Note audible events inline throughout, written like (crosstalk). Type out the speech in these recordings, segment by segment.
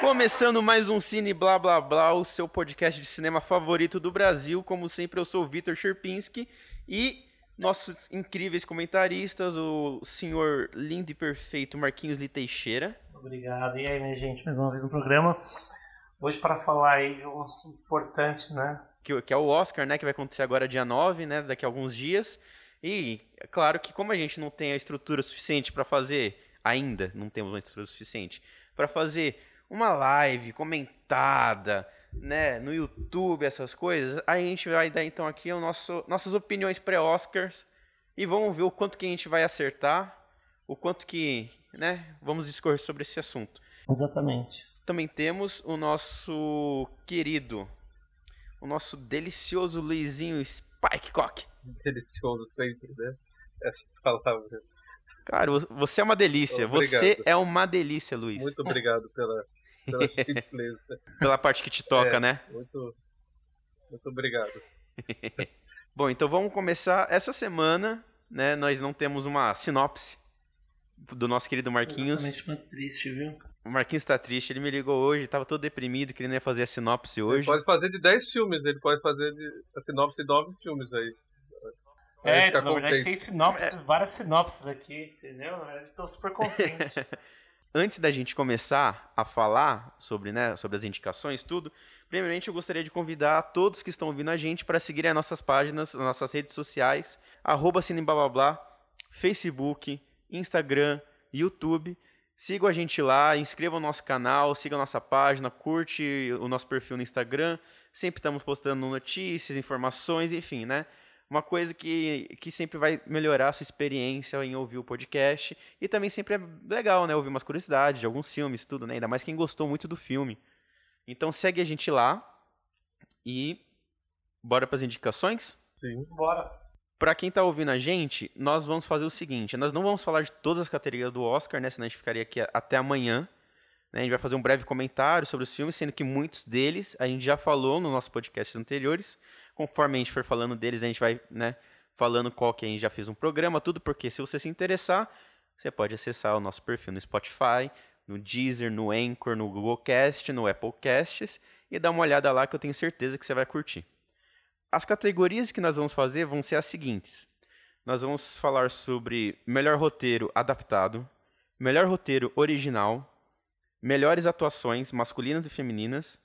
Começando mais um Cine Blá Blá Blá, o seu podcast de cinema favorito do Brasil. Como sempre, eu sou o Vitor Sherpinski e nossos incríveis comentaristas, o senhor lindo e perfeito Marquinhos Lee Teixeira. Obrigado. E aí, minha gente, mais uma vez um programa. Hoje para falar aí de um assunto importante, né? Que, que é o Oscar, né? Que vai acontecer agora dia 9, né? Daqui a alguns dias. E é claro que como a gente não tem a estrutura suficiente para fazer, ainda não temos uma estrutura suficiente, para fazer uma live comentada, né, no YouTube, essas coisas, a gente vai dar então aqui o nosso, nossas opiniões pré-Oscars e vamos ver o quanto que a gente vai acertar, o quanto que, né, vamos discorrer sobre esse assunto. Exatamente. Também temos o nosso querido, o nosso delicioso Luizinho Spike Cock. Delicioso sempre, né? Essa palavra. Cara, você é uma delícia. Obrigado. Você é uma delícia, Luiz. Muito obrigado pela, pela (laughs) gentileza. Pela parte que te toca, É, né? Muito, muito obrigado. (laughs) Bom, então vamos começar essa semana, né? Nós não temos uma sinopse do nosso querido Marquinhos. Exatamente, muito triste, viu? O Marquinhos tá triste, ele me ligou hoje, tava todo deprimido, que ele não ia fazer a sinopse Ele hoje. pode fazer de 10 filmes, ele pode fazer de, a sinopse de 9 filmes aí. É, então, na verdade tem sinopses, várias sinopses aqui, entendeu? Na verdade, estou super contente. (laughs) Antes da gente começar a falar sobre, né, sobre as indicações, tudo, primeiramente eu gostaria de convidar todos que estão ouvindo a gente para seguirem as nossas páginas, as nossas redes sociais, arroba cineblablá, Facebook, Instagram, YouTube. Sigam a gente lá, inscrevam no nosso canal, sigam a nossa página, curte o nosso perfil no Instagram. Sempre estamos postando notícias, informações, enfim, né? Uma coisa que, que sempre vai melhorar a sua experiência em ouvir o podcast. E também sempre é legal, né? Ouvir umas curiosidades de alguns filmes, tudo, né? Ainda mais quem gostou muito do filme. Então segue a gente lá. E bora para as indicações? Sim. Bora. Pra quem tá ouvindo a gente, nós vamos fazer o seguinte: nós não vamos falar de todas as categorias do Oscar, né? Senão a gente ficaria aqui até amanhã. né? A gente vai fazer um breve comentário sobre os filmes, sendo que muitos deles a gente já falou nos nossos podcasts anteriores. Conforme a gente for falando deles, a gente vai, né, falando qual que a gente já fez um programa, tudo, porque se você se interessar, você pode acessar o nosso perfil no Spotify, no Deezer, no Anchor, no Google Cast, no Apple Casts e dá uma olhada lá que eu tenho certeza que você vai curtir. As categorias que nós vamos fazer vão ser as seguintes. Nós vamos falar sobre melhor roteiro adaptado, melhor roteiro original, melhores atuações masculinas e femininas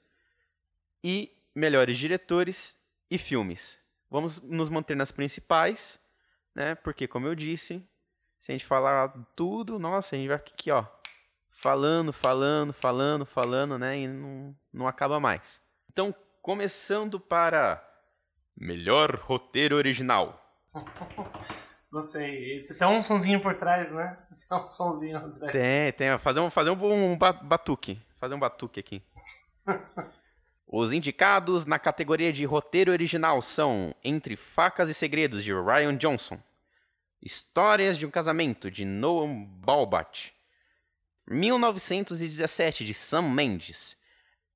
e melhores diretores e filmes. Vamos nos manter nas principais, né? Porque como eu disse, se a gente falar tudo, nossa, a gente vai ficar aqui, ó, falando, falando, falando, falando, né? E não, não acaba mais. Então, começando para melhor roteiro original. (laughs) Não sei, tem um sonzinho por trás, né? (laughs) Tem um sonzinho por trás. Tem, tem. Fazer um, fazer um, um ba- batuque. Fazer um batuque aqui. (laughs) Os indicados na categoria de roteiro original são Entre Facas e Segredos, de Ryan Johnson. Histórias de um Casamento, de Noam Baumbach. 1917, de Sam Mendes.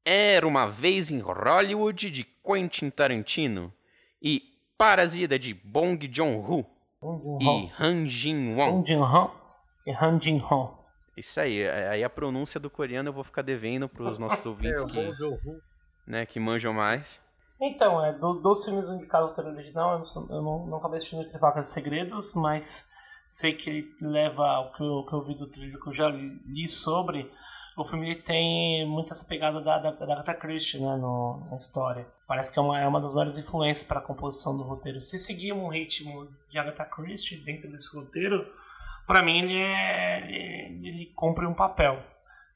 Era uma vez em Hollywood, de Quentin Tarantino. E Parasita, de Bong Joon-ho e. Han Jin-won. Um Jin Hong e Han Jin Hong. Isso aí, é- aí a pronúncia do coreano eu vou ficar devendo para os nossos (laughs) É, ouvintes que. Né, que manjam mais. Então, é, do, dos filmes indicados ao roteiro original, eu, não, eu não, não acabei assistindo Entre Facas e Segredos, mas sei que ele leva o que eu, que eu vi do trilho que eu já li sobre. O filme tem muitas pegadas da, da, da Agatha Christie né, no, na história. Parece que é uma, é uma das maiores influências para a composição do roteiro. Se seguir um ritmo de Agatha Christie dentro desse roteiro, para mim ele, é, ele, ele cumpre um papel.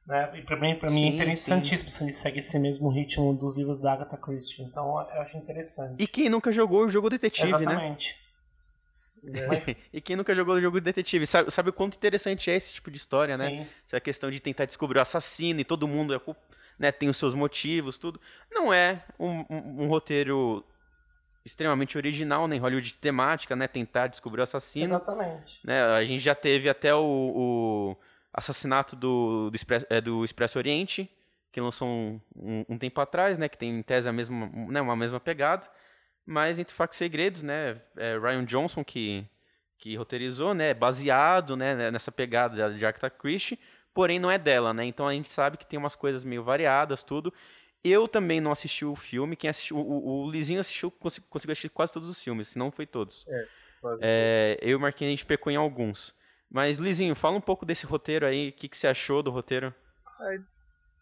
Né? E pra mim, pra mim é Sim, interessantíssimo se ele segue esse mesmo ritmo dos livros da Agatha Christie. Então eu acho interessante. E quem nunca jogou o jogo detetive, né? Exatamente. Mas, (laughs) E quem nunca jogou o jogo detetive, sabe, sabe o quanto interessante é esse tipo de história, né? sim, Essa questão de tentar descobrir o assassino e todo mundo é, né, tem os seus motivos, tudo. Não é um, um- um roteiro extremamente original, nem Hollywood de temática, né? Tentar descobrir o assassino. exatamente. né? A gente já teve até o, o assassinato do, do, Expresso, é, do Expresso Oriente, que lançou um, um, um tempo atrás, né? Que tem em tese a mesma, né, uma mesma pegada. Mas entre factos e segredos, né? É Ryan Johnson que, que roteirizou, né? Baseado né, nessa pegada de Agatha Christie. porém não é dela, né? Então a gente sabe que tem umas coisas meio variadas, tudo. Eu também não assisti o filme. Quem assistiu, o, o Lizinho assistiu, conseguiu, assistir quase todos os filmes, se não foi todos. É, É, eu e o Marquinhos, a gente pecou em alguns. Mas, Lizinho, fala um pouco desse roteiro aí. O que, que você achou do roteiro?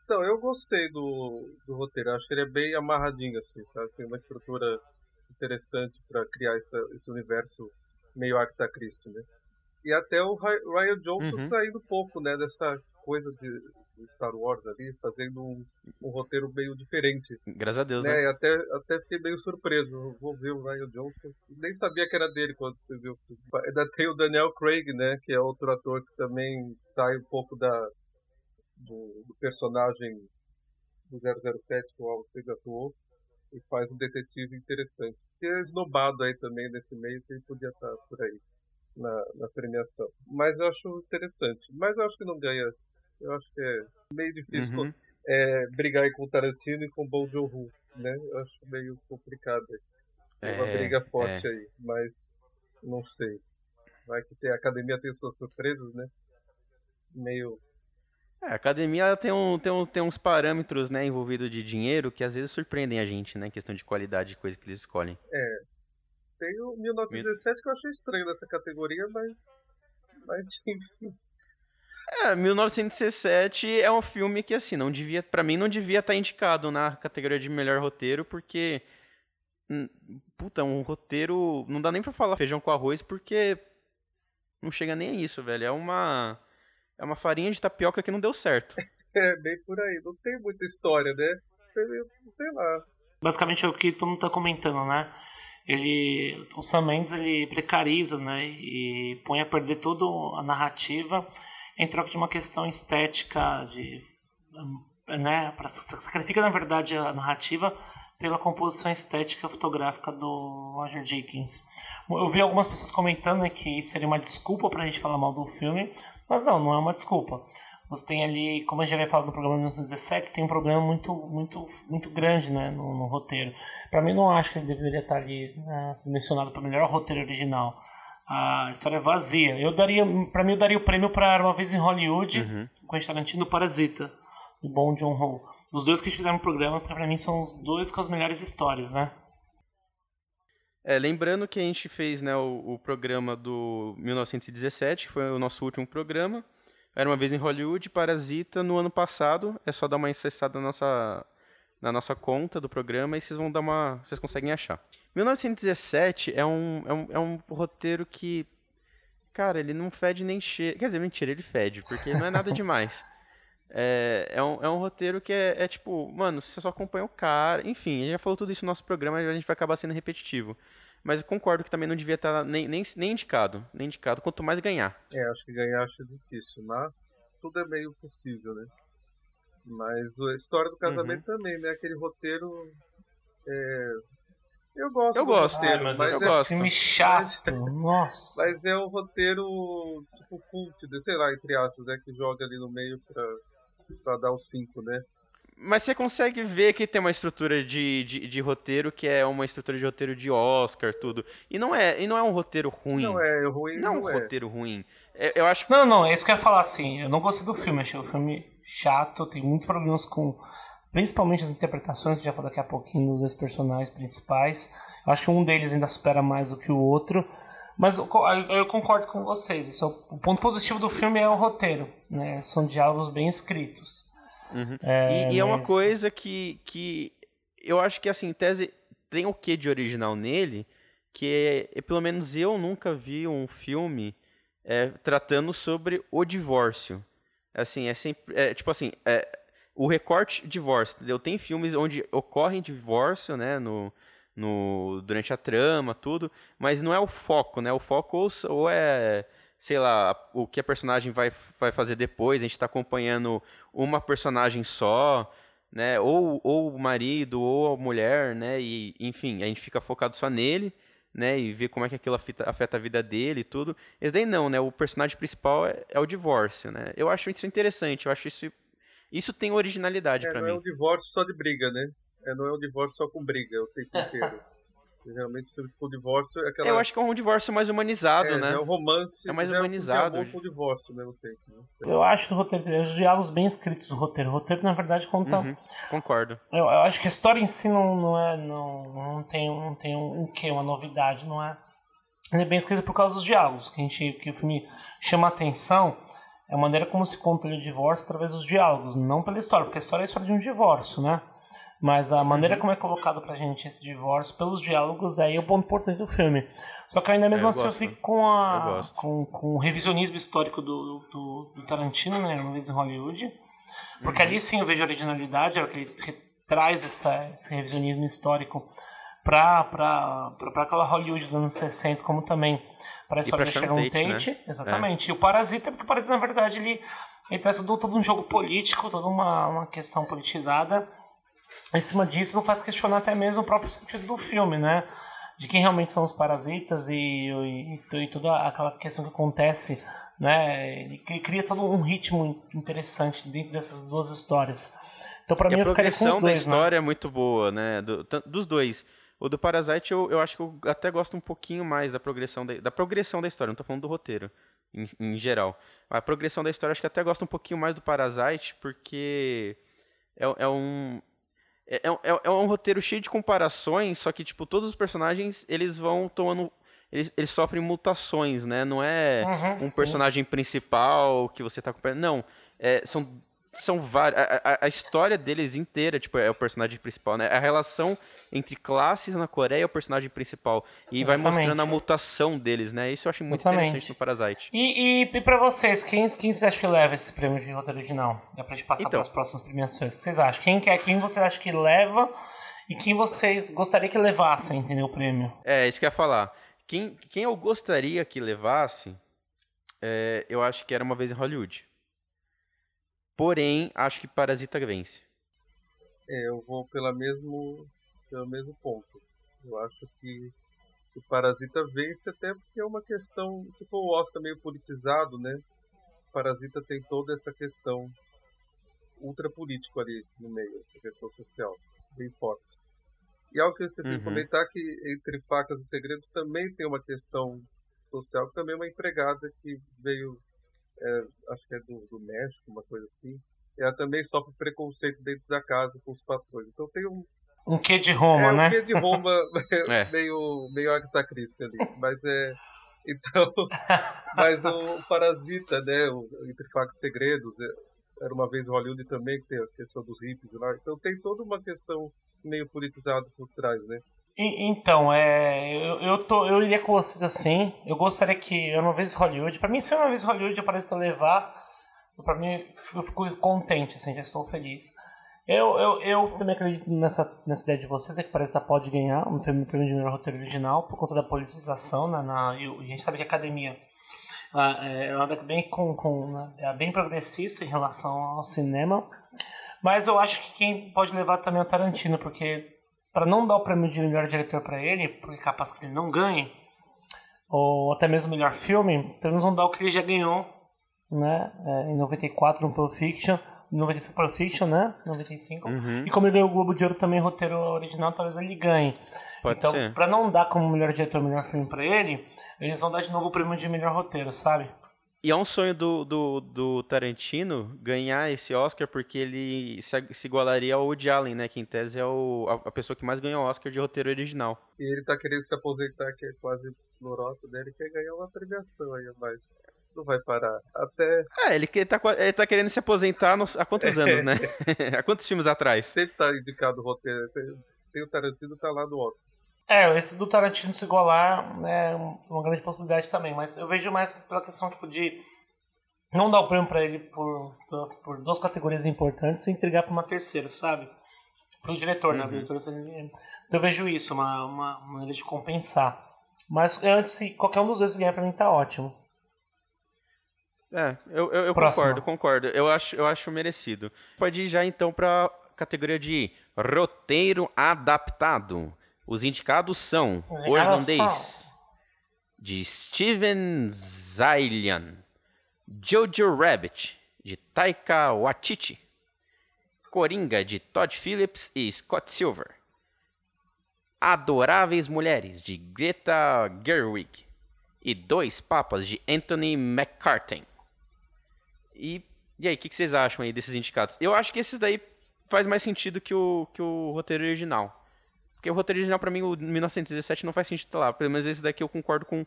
Então, eu gostei do, do roteiro. Acho que ele é bem amarradinho, assim, sabe? Tem uma estrutura interessante para criar essa, esse universo meio Agatha Christie, né? E até o Ry- Ryan Johnson Uhum. saindo um pouco, né, dessa coisa de, Star Wars ali, fazendo um, um roteiro meio diferente. Graças a Deus, né? né? Até, até fiquei meio surpreso. Vou ver o Ryan Johnson. Nem sabia que era dele quando você viu. Ainda tem o Daniel Craig, né? Que é outro ator que também sai um pouco da, do, do personagem do 007 que o Alfred atuou e faz um detetive interessante. Que é esnobado aí também nesse meio que ele podia estar por aí na, na premiação. Mas eu acho interessante. Mas eu acho que não ganha. Eu acho que é meio difícil Uhum. é, brigar com o Tarantino e com o Bong Joon-ho, né? Eu acho meio complicado. Tem uma É, briga forte aí, mas não sei. Vai que tem, a academia tem suas surpresas, né? Meio. É, a academia tem, um, tem, um, tem uns parâmetros né, envolvidos de dinheiro que às vezes surpreendem a gente, né? Questão de qualidade de coisa que eles escolhem. Tem o 1917 que eu achei estranho nessa categoria, mas. Mas (laughs) enfim. É, 1917 é um filme que, assim, não devia, para mim, não devia estar indicado na categoria de melhor roteiro, porque. hum, Puta, um roteiro. Não dá nem pra falar feijão com arroz, porque. Não chega nem a isso, velho. É uma. É uma farinha de tapioca que não deu certo. (laughs) É bem por aí. Não tem muita história, né? Sei sei lá. Basicamente é o que todo mundo tá comentando, né? Ele, o Sam Mendes ele precariza, né? E põe a perder toda a narrativa em troca de uma questão estética, de, né? Pra, sacrifica na verdade a narrativa pela composição estética fotográfica do Roger Dickens. Eu vi algumas pessoas comentando né, que isso seria uma desculpa pra gente falar mal do filme, mas não, não é uma desculpa. Você tem ali, como a gente já havia falado no programa de 1917, você tem um problema muito, muito, muito grande né, no, no roteiro. Pra mim, não acho que ele deveria estar ali né, mencionado para melhor roteiro original. A história é vazia. Eu daria, para mim, eu daria o prêmio para uma vez em Hollywood, com Quentin Tarantino Parasita, do Bom John Ho. Os dois que fizeram o programa, pra mim, são os dois com as melhores histórias, né? É, lembrando que a gente fez né, o, o programa do 1917, que foi o nosso último programa. Era uma vez em Hollywood, Parasita, no ano passado. É só dar uma acessada na nossa, na nossa conta do programa e vocês vão dar uma. Vocês conseguem achar. 1917 é um, é um, é um roteiro que. Cara, ele não fede nem cheira. Quer dizer, mentira, ele fede, porque não é nada (laughs) demais. É, é, um, é um roteiro que é, é tipo, mano, você só acompanha o cara. Enfim, gente já falou tudo isso no nosso programa a gente vai acabar sendo repetitivo. Mas eu concordo que também não devia estar nem, nem, nem indicado. Nem indicado, quanto mais ganhar. É, acho que ganhar acho difícil, mas tudo é meio possível, né? Mas a história do casamento também, né? Aquele roteiro. É... Eu gosto Eu do gosto. Ai, meu mas, Deus, eu é, gosto. filme chato. Nossa. mas é um roteiro tipo cult, né? sei lá, entre aspas, né? Que joga ali no meio pra, pra dar o 5, né? Mas você consegue ver que tem uma estrutura de, de, de roteiro que é uma estrutura de roteiro de Oscar, tudo. E não é, e não é um roteiro ruim. Não é ruim, Não é não, um é. roteiro ruim. É, eu acho que. Não, não, é isso que eu ia falar assim. Eu não gostei do filme, achei o filme chato, tem muitos problemas com. Principalmente as interpretações, que já falou daqui a pouquinho dos dois personagens principais. Eu acho que um deles ainda supera mais do que o outro. Mas eu, co- eu- eu concordo com vocês. Isso é o, o ponto positivo do filme é o roteiro. Né? São diálogos bem escritos. É, e, e é uma mas- coisa que, que eu acho que, assim, tese tem o que de original nele, que é, pelo menos eu nunca vi um filme é, tratando sobre o divórcio. Assim, é sempre. É, tipo assim, é, o recorte divórcio, entendeu? Tem filmes onde ocorre divórcio, né, no, no, durante a trama, tudo, mas não é o foco, né? O foco ou, ou é, sei lá, o que a personagem vai, vai fazer depois, a gente está acompanhando uma personagem só, né? Ou, ou o marido, ou a mulher, né? E, enfim, a gente fica focado só nele, né? E vê como é que aquilo afeta, afeta a vida dele e tudo. Esse daí não, né? O personagem principal é, é o divórcio, né? Eu acho isso interessante, eu acho isso... Isso tem originalidade É, pra não mim. é um divórcio só de briga, né? É, não é um divórcio só com briga o tempo inteiro. (laughs) Geralmente filmes com divórcio é aquela. Eu acho que é um divórcio mais humanizado, é, né? É um romance. É mais já é um humanizado. com divórcio ao mesmo tempo. Né? Eu acho que o roteiro, os diálogos bem escritos do roteiro. O roteiro, na verdade, conta. Uhum, concordo. Eu, eu acho que a história em si não, não é. Não, não tem, não tem um, um quê, uma novidade, não é. Ele é bem escrito por causa dos diálogos, que, a gente, que o filme chama atenção. É a maneira como se conta o divórcio através dos diálogos, não pela história, porque a história é a história de um divórcio, né? Mas a maneira Uhum. como é colocado pra gente esse divórcio, pelos diálogos, aí é o ponto importante do filme. Só que ainda mesmo eu assim eu gosto. fico com, Eu a, gosto. com, com o revisionismo histórico do, do, do Tarantino, né? Uma vez em Hollywood. Porque ali sim eu vejo a originalidade, é o que ele traz essa, esse revisionismo histórico pra, pra, pra, pra aquela Hollywood dos anos 60, como também para a da Sharon Sharon Tate, né? Exatamente. E o Parasita, porque o Parasita, na verdade, ele, ele traz todo, todo um jogo político, toda uma, uma questão politizada. Em cima disso, não faz questionar até mesmo o próprio sentido do filme, né? De quem realmente são os parasitas e, e, e toda aquela questão que acontece, né? Ele cri- cria todo um ritmo interessante dentro dessas duas histórias. Então, pra E mim, a eu ficaria com os progressão da dois, né? história é muito boa, né? Do- dos dois. O do Parasite eu, eu acho que eu até gosto um pouquinho mais da progressão da, da progressão da história, não tô falando do roteiro, em, em geral. A progressão da história eu acho que até gosto um pouquinho mais do Parasite, porque é, é um. É, é, é um roteiro cheio de comparações, só que, tipo, todos os personagens, eles vão tomando. Eles, eles sofrem mutações, né? Não é Uhum, um sim. personagem principal que você tá acompanhando. Não. É, são são várias. A, a- história deles inteira, tipo, é o personagem principal, né? A relação entre classes na Coreia é o personagem principal. E vai Exatamente. mostrando a mutação deles, né? Isso eu acho muito Exatamente. interessante no Parasite. E, e, e pra vocês, quem, quem vocês acham que leva esse prêmio de roteiro original? É pra gente passar Então. para as próximas premiações. O que vocês acham? Quem, quer, quem vocês acham que leva e quem vocês gostariam que levassem, entendeu? O prêmio. É, isso que eu ia falar. Quem, quem eu gostaria que levasse, é, eu acho que era uma vez em Hollywood. Porém, acho que Parasita vence. É, eu vou pela mesmo, pelo mesmo ponto. Eu acho que o Parasita vence até porque é uma questão, se for o Oscar meio politizado, né? O Parasita tem toda essa questão ultra político ali no meio, essa questão social, bem forte. E algo que eu esqueci Uhum. de comentar que entre facas e segredos também tem uma questão social, que também é uma empregada que veio, é, acho que é do, do México, uma coisa assim. Ela também sofre preconceito dentro da casa com os patrões. Então tem um, Um quê de Roma, é, né? um quê de Roma (laughs) (laughs) É. meio, meio Agatha Christie ali. Mas é. Então. (laughs) mas o Parasita, né? O, Entre Facas e Segredos, é, era uma vez Hollywood também, que tem a questão dos hippies lá. Então tem toda uma questão meio politizada por trás, né? Então, é, eu, eu, tô, eu iria com vocês assim. Eu gostaria que eu vez em Hollywood. Pra mim, se eu vez em Hollywood aparecer levar, pra mim eu fico contente, assim, já estou feliz. Eu, eu, eu também acredito nessa, nessa ideia de vocês, né, que parece que pode ganhar um prêmio de melhor roteiro original por conta da politização, né, na, o- e a gente sabe que a academia ela, é, ela anda bem, com, com, né, é bem progressista em relação ao cinema. Mas eu acho que quem pode levar também é o Tarantino, porque para não dar o prêmio de melhor diretor para ele, porque capaz que ele não ganhe, ou até mesmo melhor filme, pelo menos vão dar o que ele já ganhou, né? é, em 94 no Pulp Fiction, em 95 Pulp Fiction, né? 95. E como ele ganhou o Globo de Ouro também, roteiro original, talvez ele ganhe. Pode então, pra não dar como melhor diretor, melhor filme pra ele, eles vão dar de novo o prêmio de melhor roteiro, sabe? E é um sonho do, do, do Tarantino ganhar esse Oscar porque ele se, se igualaria ao Woody Allen, né? Que em tese é o, a, a pessoa que mais ganhou Oscar de roteiro original. E ele tá querendo se aposentar, que é quase loroto dele, quer ganhar uma premiação aí, mas não vai parar. Até É, ele, que- tá, ele tá querendo se aposentar nos- há quantos (laughs) anos, né? (laughs) há quantos filmes atrás? sempre tá indicado o roteiro. Tem, tem o Tarantino, tá lá no Oscar. É, esse do Tarantino se igualar é uma grande possibilidade também, mas eu vejo mais pela questão tipo, de não dar o prêmio pra ele por duas, por duas categorias importantes e entregar pra uma terceira, sabe? Pro diretor, né? O diretor, ele- então eu vejo isso, uma, uma maneira de compensar. Mas antes, se qualquer um dos dois ganhar pra mim tá ótimo. É, eu, eu, eu concordo, concordo. Eu acho, eu acho merecido. Pode ir já então pra categoria de roteiro adaptado. Os indicados são Os O Irlandês, de Steven Zaillian, Jojo Rabbit, de Taika Waititi, Coringa, de Todd Phillips e Scott Silver, Adoráveis Mulheres, de Greta Gerwig. E Dois Papas, de Anthony McCartney. E, e aí, o que, que vocês acham aí desses indicados? Eu acho que esses daí faz mais sentido que o, que o roteiro original. Porque o roteiro original, pra mim, o 1917 não faz sentido lá. Pelo menos esse daqui eu concordo com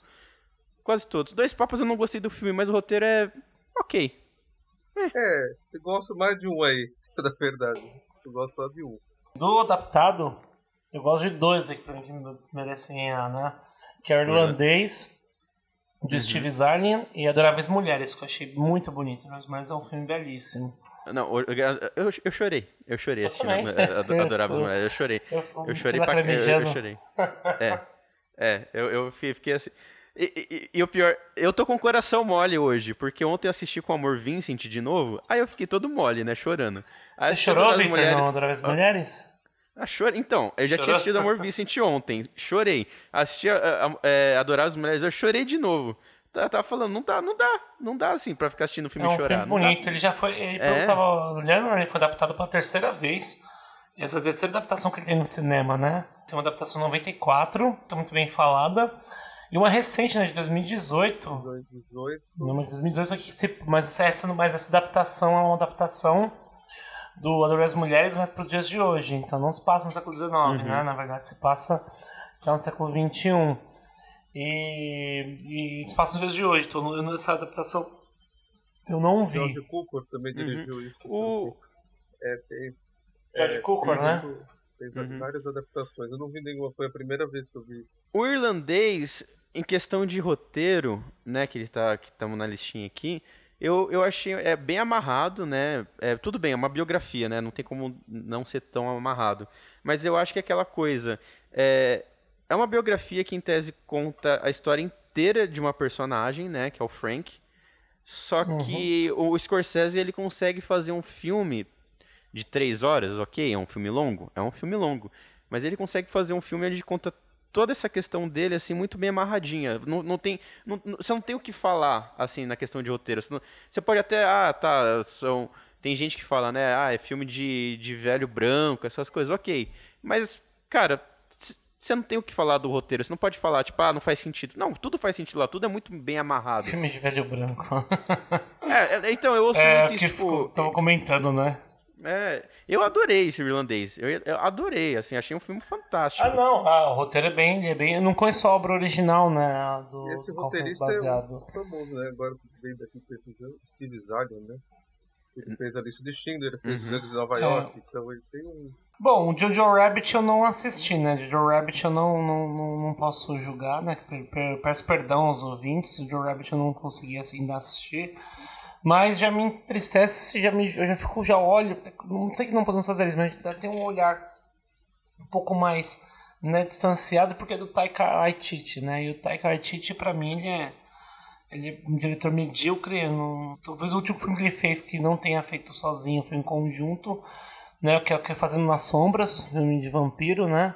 quase todos. Dois Papas eu não gostei do filme, mas o roteiro é ok. É, eu gosto mais de um aí, (laughs) na verdade. Eu gosto só de um. Do adaptado, eu gosto de dois aqui pra mim que merecem ganhar, né? Que é o irlandês, de Uhum. Steve Zahn e Adoráveis Mulheres, que eu achei muito bonito. Mas é um filme belíssimo. Não, eu, eu, eu chorei. Eu chorei Eu assistindo Adoráveis Mulheres. Eu chorei. Eu, Eu chorei pra. Eu, eu chorei. (laughs) É. É, eu, eu fi- fiquei assim. E, e- e o pior, eu tô com o coração mole hoje, porque ontem eu assisti com o Amor Vincent de novo, aí eu fiquei todo mole, né, chorando. Aí Você chorou, Victor, Mulheres- no Adoráveis Mulheres? Ah. Então, eu já tinha Chorou? assistido Amor Vincent ontem. Chorei. Assisti a, a, a, é, Adoráveis Mulheres, eu chorei de novo. Tá- Tava falando, não dá, não dá. Não dá, assim, pra ficar assistindo o É filme um e chorar. filme não dá. bonito. Ele já foi. Ele, É. Eu tava olhando, né, ele foi adaptado pela terceira vez. E essa é a terceira adaptação que ele tem no cinema, né? Tem uma adaptação 94, que é muito bem falada. E uma recente, né, de 2018. 2018. Uma de 2018, só que se- mas, essa, essa, mas essa adaptação é uma adaptação do Adoráveis Mulheres, mas para os dias de hoje. Então não se passa no século XIX, Uhum. né? Na verdade, se passa já no século XXI. E, e passa nos dias de hoje. Então eu- essa adaptação eu não vi. George Cukor também dirigiu isso. O, É, tem, George Cukor, né? Fez Uhum. várias adaptações. Eu não vi nenhuma, foi a primeira vez que eu vi. O irlandês, em questão de roteiro, né, que ele tá, que estamos na listinha aqui, eu, eu achei é bem amarrado, né? É, tudo bem, é uma biografia, né? Não tem como não ser tão amarrado. Mas eu acho que é aquela coisa. É, é uma biografia que, em tese, conta a história inteira de uma personagem, né? Que é o Frank. Só que o Scorsese ele consegue fazer um filme de três horas, ok, é um filme longo, é um filme longo, mas ele consegue fazer um filme onde ele conta toda essa questão dele assim muito bem amarradinha. Não, não tem, não- não- você não tem o que falar assim na questão de roteiro. Você, você pode até, ah, tá, são tem gente que fala, né, ah, é filme de, de velho branco, essas coisas, ok, mas cara você não tem o que falar do roteiro, você não pode falar, tipo, ah, não faz sentido. Não, tudo faz sentido lá, tudo é muito bem amarrado. Filme de velho branco. É, é, então, eu ouço é, muito que isso, tipo, ficou, tava comentando, né? é, eu adorei esse irlandês. Eu, eu adorei, assim, achei um filme fantástico. Ah, não, ah, o roteiro é bem, é bem. Eu não conheço a obra original, né? Do, Esse roteirista baseado. é um famoso, né? Agora veio daqui pesquisando, Steve Zahn, né? Ele fez a lista de Schindler, fez Uhum. de Nova É. York, então ele tem um. Bom, o Jojo Rabbit eu não assisti, né? Jojo Rabbit eu não, não, não, não posso julgar, né? Peço perdão aos ouvintes, o Jojo Rabbit eu não consegui ainda assistir. Mas já me entristece, já me, eu já fico, já olho. Não sei que não podemos fazer isso, mas já tem um olhar um pouco mais né, distanciado, porque é do Taika Waititi, né? E o Taika Waititi, pra mim, ele é, ele é um diretor medíocre. não- talvez o último filme que ele fez que não tenha feito sozinho, foi em conjunto, né? Que é o que é Fazendo nas Sombras, filme de vampiro, né?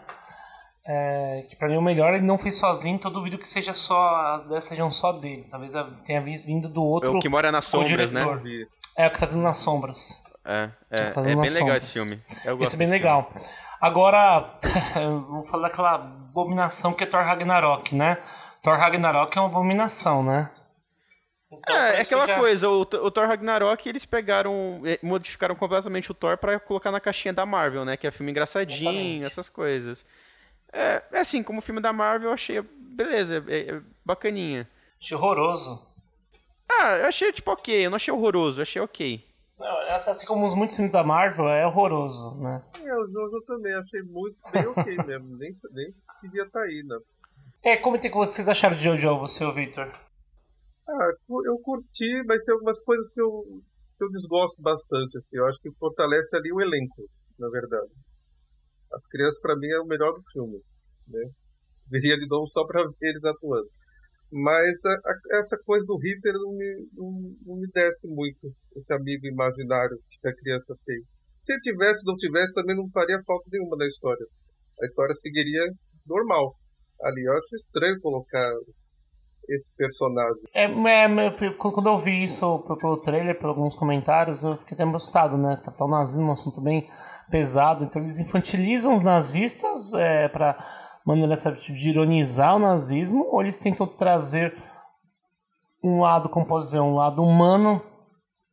É, que pra mim é o melhor, ele não fez sozinho, então eu duvido que seja só, as ideias sejam só dele. Talvez tenha vindo do É outro. o que mora nas sombras, né? É, o que Fazendo nas Sombras. É, é, é bem legal sombras. esse filme. Esse é bem legal. Agora, (laughs) vamos falar daquela abominação que é Thor Ragnarok, né? Thor Ragnarok é uma abominação, né? Então, É, é aquela já- coisa, o, o Thor Ragnarok, eles pegaram, modificaram completamente o Thor pra colocar na caixinha da Marvel, né? Que é filme engraçadinho, Exatamente. essas coisas. É, é assim, como filme da Marvel, eu achei, beleza, é, é bacaninha. Achei horroroso. Ah, eu achei, tipo, ok, eu não achei horroroso, eu achei ok. Não, assim como os muitos filmes da Marvel, é horroroso, né? É, o Jojo eu também achei muito bem ok mesmo. Nem, nem devia estar aí, né? É, comentei o que vocês acharam de Jojo, você, o Victor. Ah, eu curti, mas tem algumas coisas que eu, que eu desgosto bastante, assim. Eu acho que fortalece ali o elenco, na verdade. As crianças, pra mim, é o melhor do filme, né? Veria de novo só pra ver eles atuando. Mas a- a- essa coisa do Hitler não me, não, não me desce muito, esse amigo imaginário que a criança tem. Se tivesse, não tivesse, também não faria falta nenhuma na história. A história seguiria normal. Ali, eu acho estranho colocar esse personagem. É, é, é, quando eu vi isso pelo, trailer, por alguns comentários, eu fiquei até assustado, né? Tratar o nazismo é um assunto bem pesado, então eles infantilizam os nazistas é, pra, maneira de ironizar o nazismo ou eles tentam trazer um lado, como posso dizer, um lado humano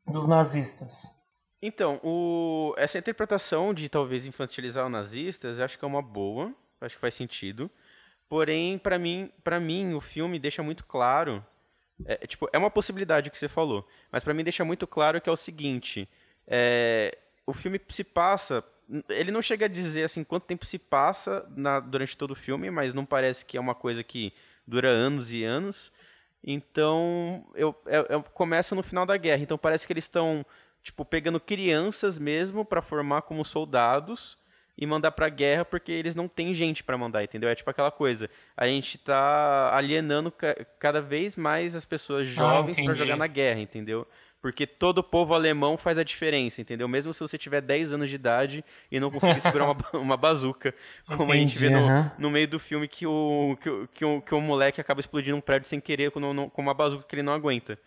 dos nazistas? Então, o... essa interpretação de talvez infantilizar os nazistas, eu acho que é uma boa, acho que faz sentido. Porém, para mim, para mim, o filme deixa muito claro, é, tipo, é uma possibilidade que você falou, mas para mim deixa muito claro que é o seguinte, é, o filme se passa, ele não chega a dizer assim quanto tempo se passa na, durante todo o filme, mas não parece que é uma coisa que dura anos e anos. Então, eu, eu, eu começa no final da guerra. Então parece que eles estão tipo, pegando crianças mesmo para formar como soldados e mandar pra guerra porque eles não têm gente para mandar, entendeu? É tipo aquela coisa, a gente tá alienando ca cada vez mais as pessoas ah, jovens ah, para jogar na guerra, entendeu? Porque todo povo alemão faz a diferença, entendeu? Mesmo se você tiver 10 anos de idade e não conseguir (laughs) segurar uma, uma bazuca, como entendi, a gente vê no, no, meio do filme que o, que, que, o, que o moleque acaba explodindo um prédio sem querer com, com uma bazuca que ele não aguenta.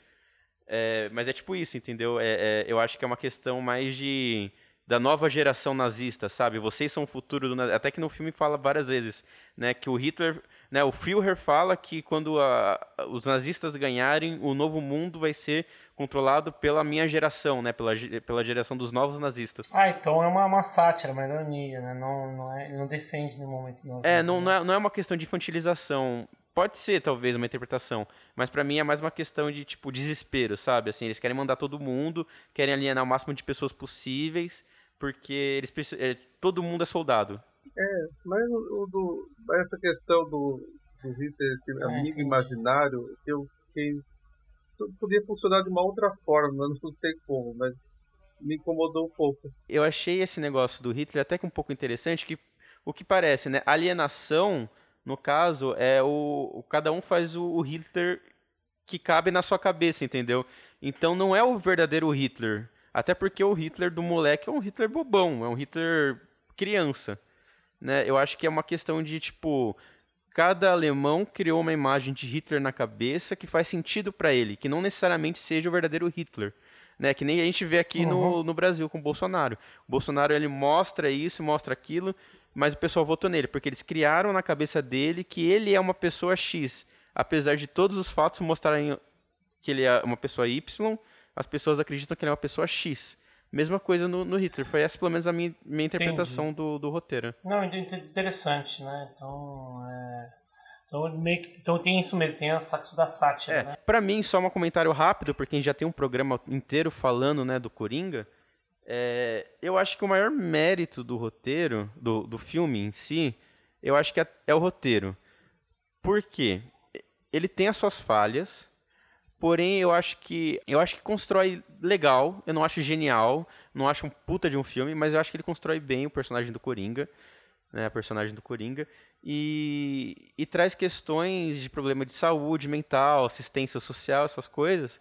É, mas é tipo isso, entendeu? É, é, eu acho que é uma questão mais de da nova geração nazista, sabe? Vocês são o futuro do até que no filme fala várias vezes, né, que o Hitler, né, o Führer fala que quando a, os nazistas ganharem, o novo mundo vai ser controlado pela minha geração, né, pela, pela geração dos novos nazistas. Ah, então é uma, uma sátira, uma ironia, né? Não, não, é, não defende no momento nazismo. É, não, não é, não é uma questão de infantilização Pode ser, talvez, uma interpretação. Mas para mim é mais uma questão de, tipo, desespero, sabe? Assim, eles querem mandar todo mundo, querem alienar o máximo de pessoas possíveis, porque eles é, todo mundo é soldado. É, mas o, do, essa questão do, do Hitler, esse é, amigo imaginário, eu fiquei. Podia funcionar de uma outra forma, não sei como, mas me incomodou um pouco. Eu achei esse negócio do Hitler até que um pouco interessante, que o que parece, né? Alienação no caso, é o, o cada um faz o, o, Hitler que cabe na sua cabeça, entendeu? Então não é o verdadeiro Hitler. Até porque o Hitler do moleque é um Hitler bobão, é um Hitler criança. Né? Eu acho que é uma questão de, tipo, cada alemão criou uma imagem de Hitler na cabeça que faz sentido para ele, que não necessariamente seja o verdadeiro Hitler. Né, que nem a gente vê aqui uhum. no, no Brasil com o Bolsonaro. O Bolsonaro ele mostra isso, mostra aquilo, mas o pessoal votou nele, porque eles criaram na cabeça dele que ele é uma pessoa X. Apesar de todos os fatos mostrarem que ele é uma pessoa Y, as pessoas acreditam que ele é uma pessoa X. Mesma coisa no, no Hitler. Foi essa, pelo menos, a minha, minha interpretação do, do roteiro. Não, interessante, né? Então, é... então, meio que, então tem isso mesmo, tem a saxo da sátira, é, né? Pra mim, só um comentário rápido, porque a gente já tem um programa inteiro falando né, do Coringa. É, eu acho que o maior mérito do roteiro, do, do filme em si, eu acho que é, é o roteiro. Por quê? Ele tem as suas falhas, porém eu acho que eu acho que constrói legal. Eu não acho genial, não acho um puta de um filme, mas eu acho que ele constrói bem o personagem do Coringa, né, a personagem do Coringa, e, e traz questões de problema de saúde mental, assistência social, essas coisas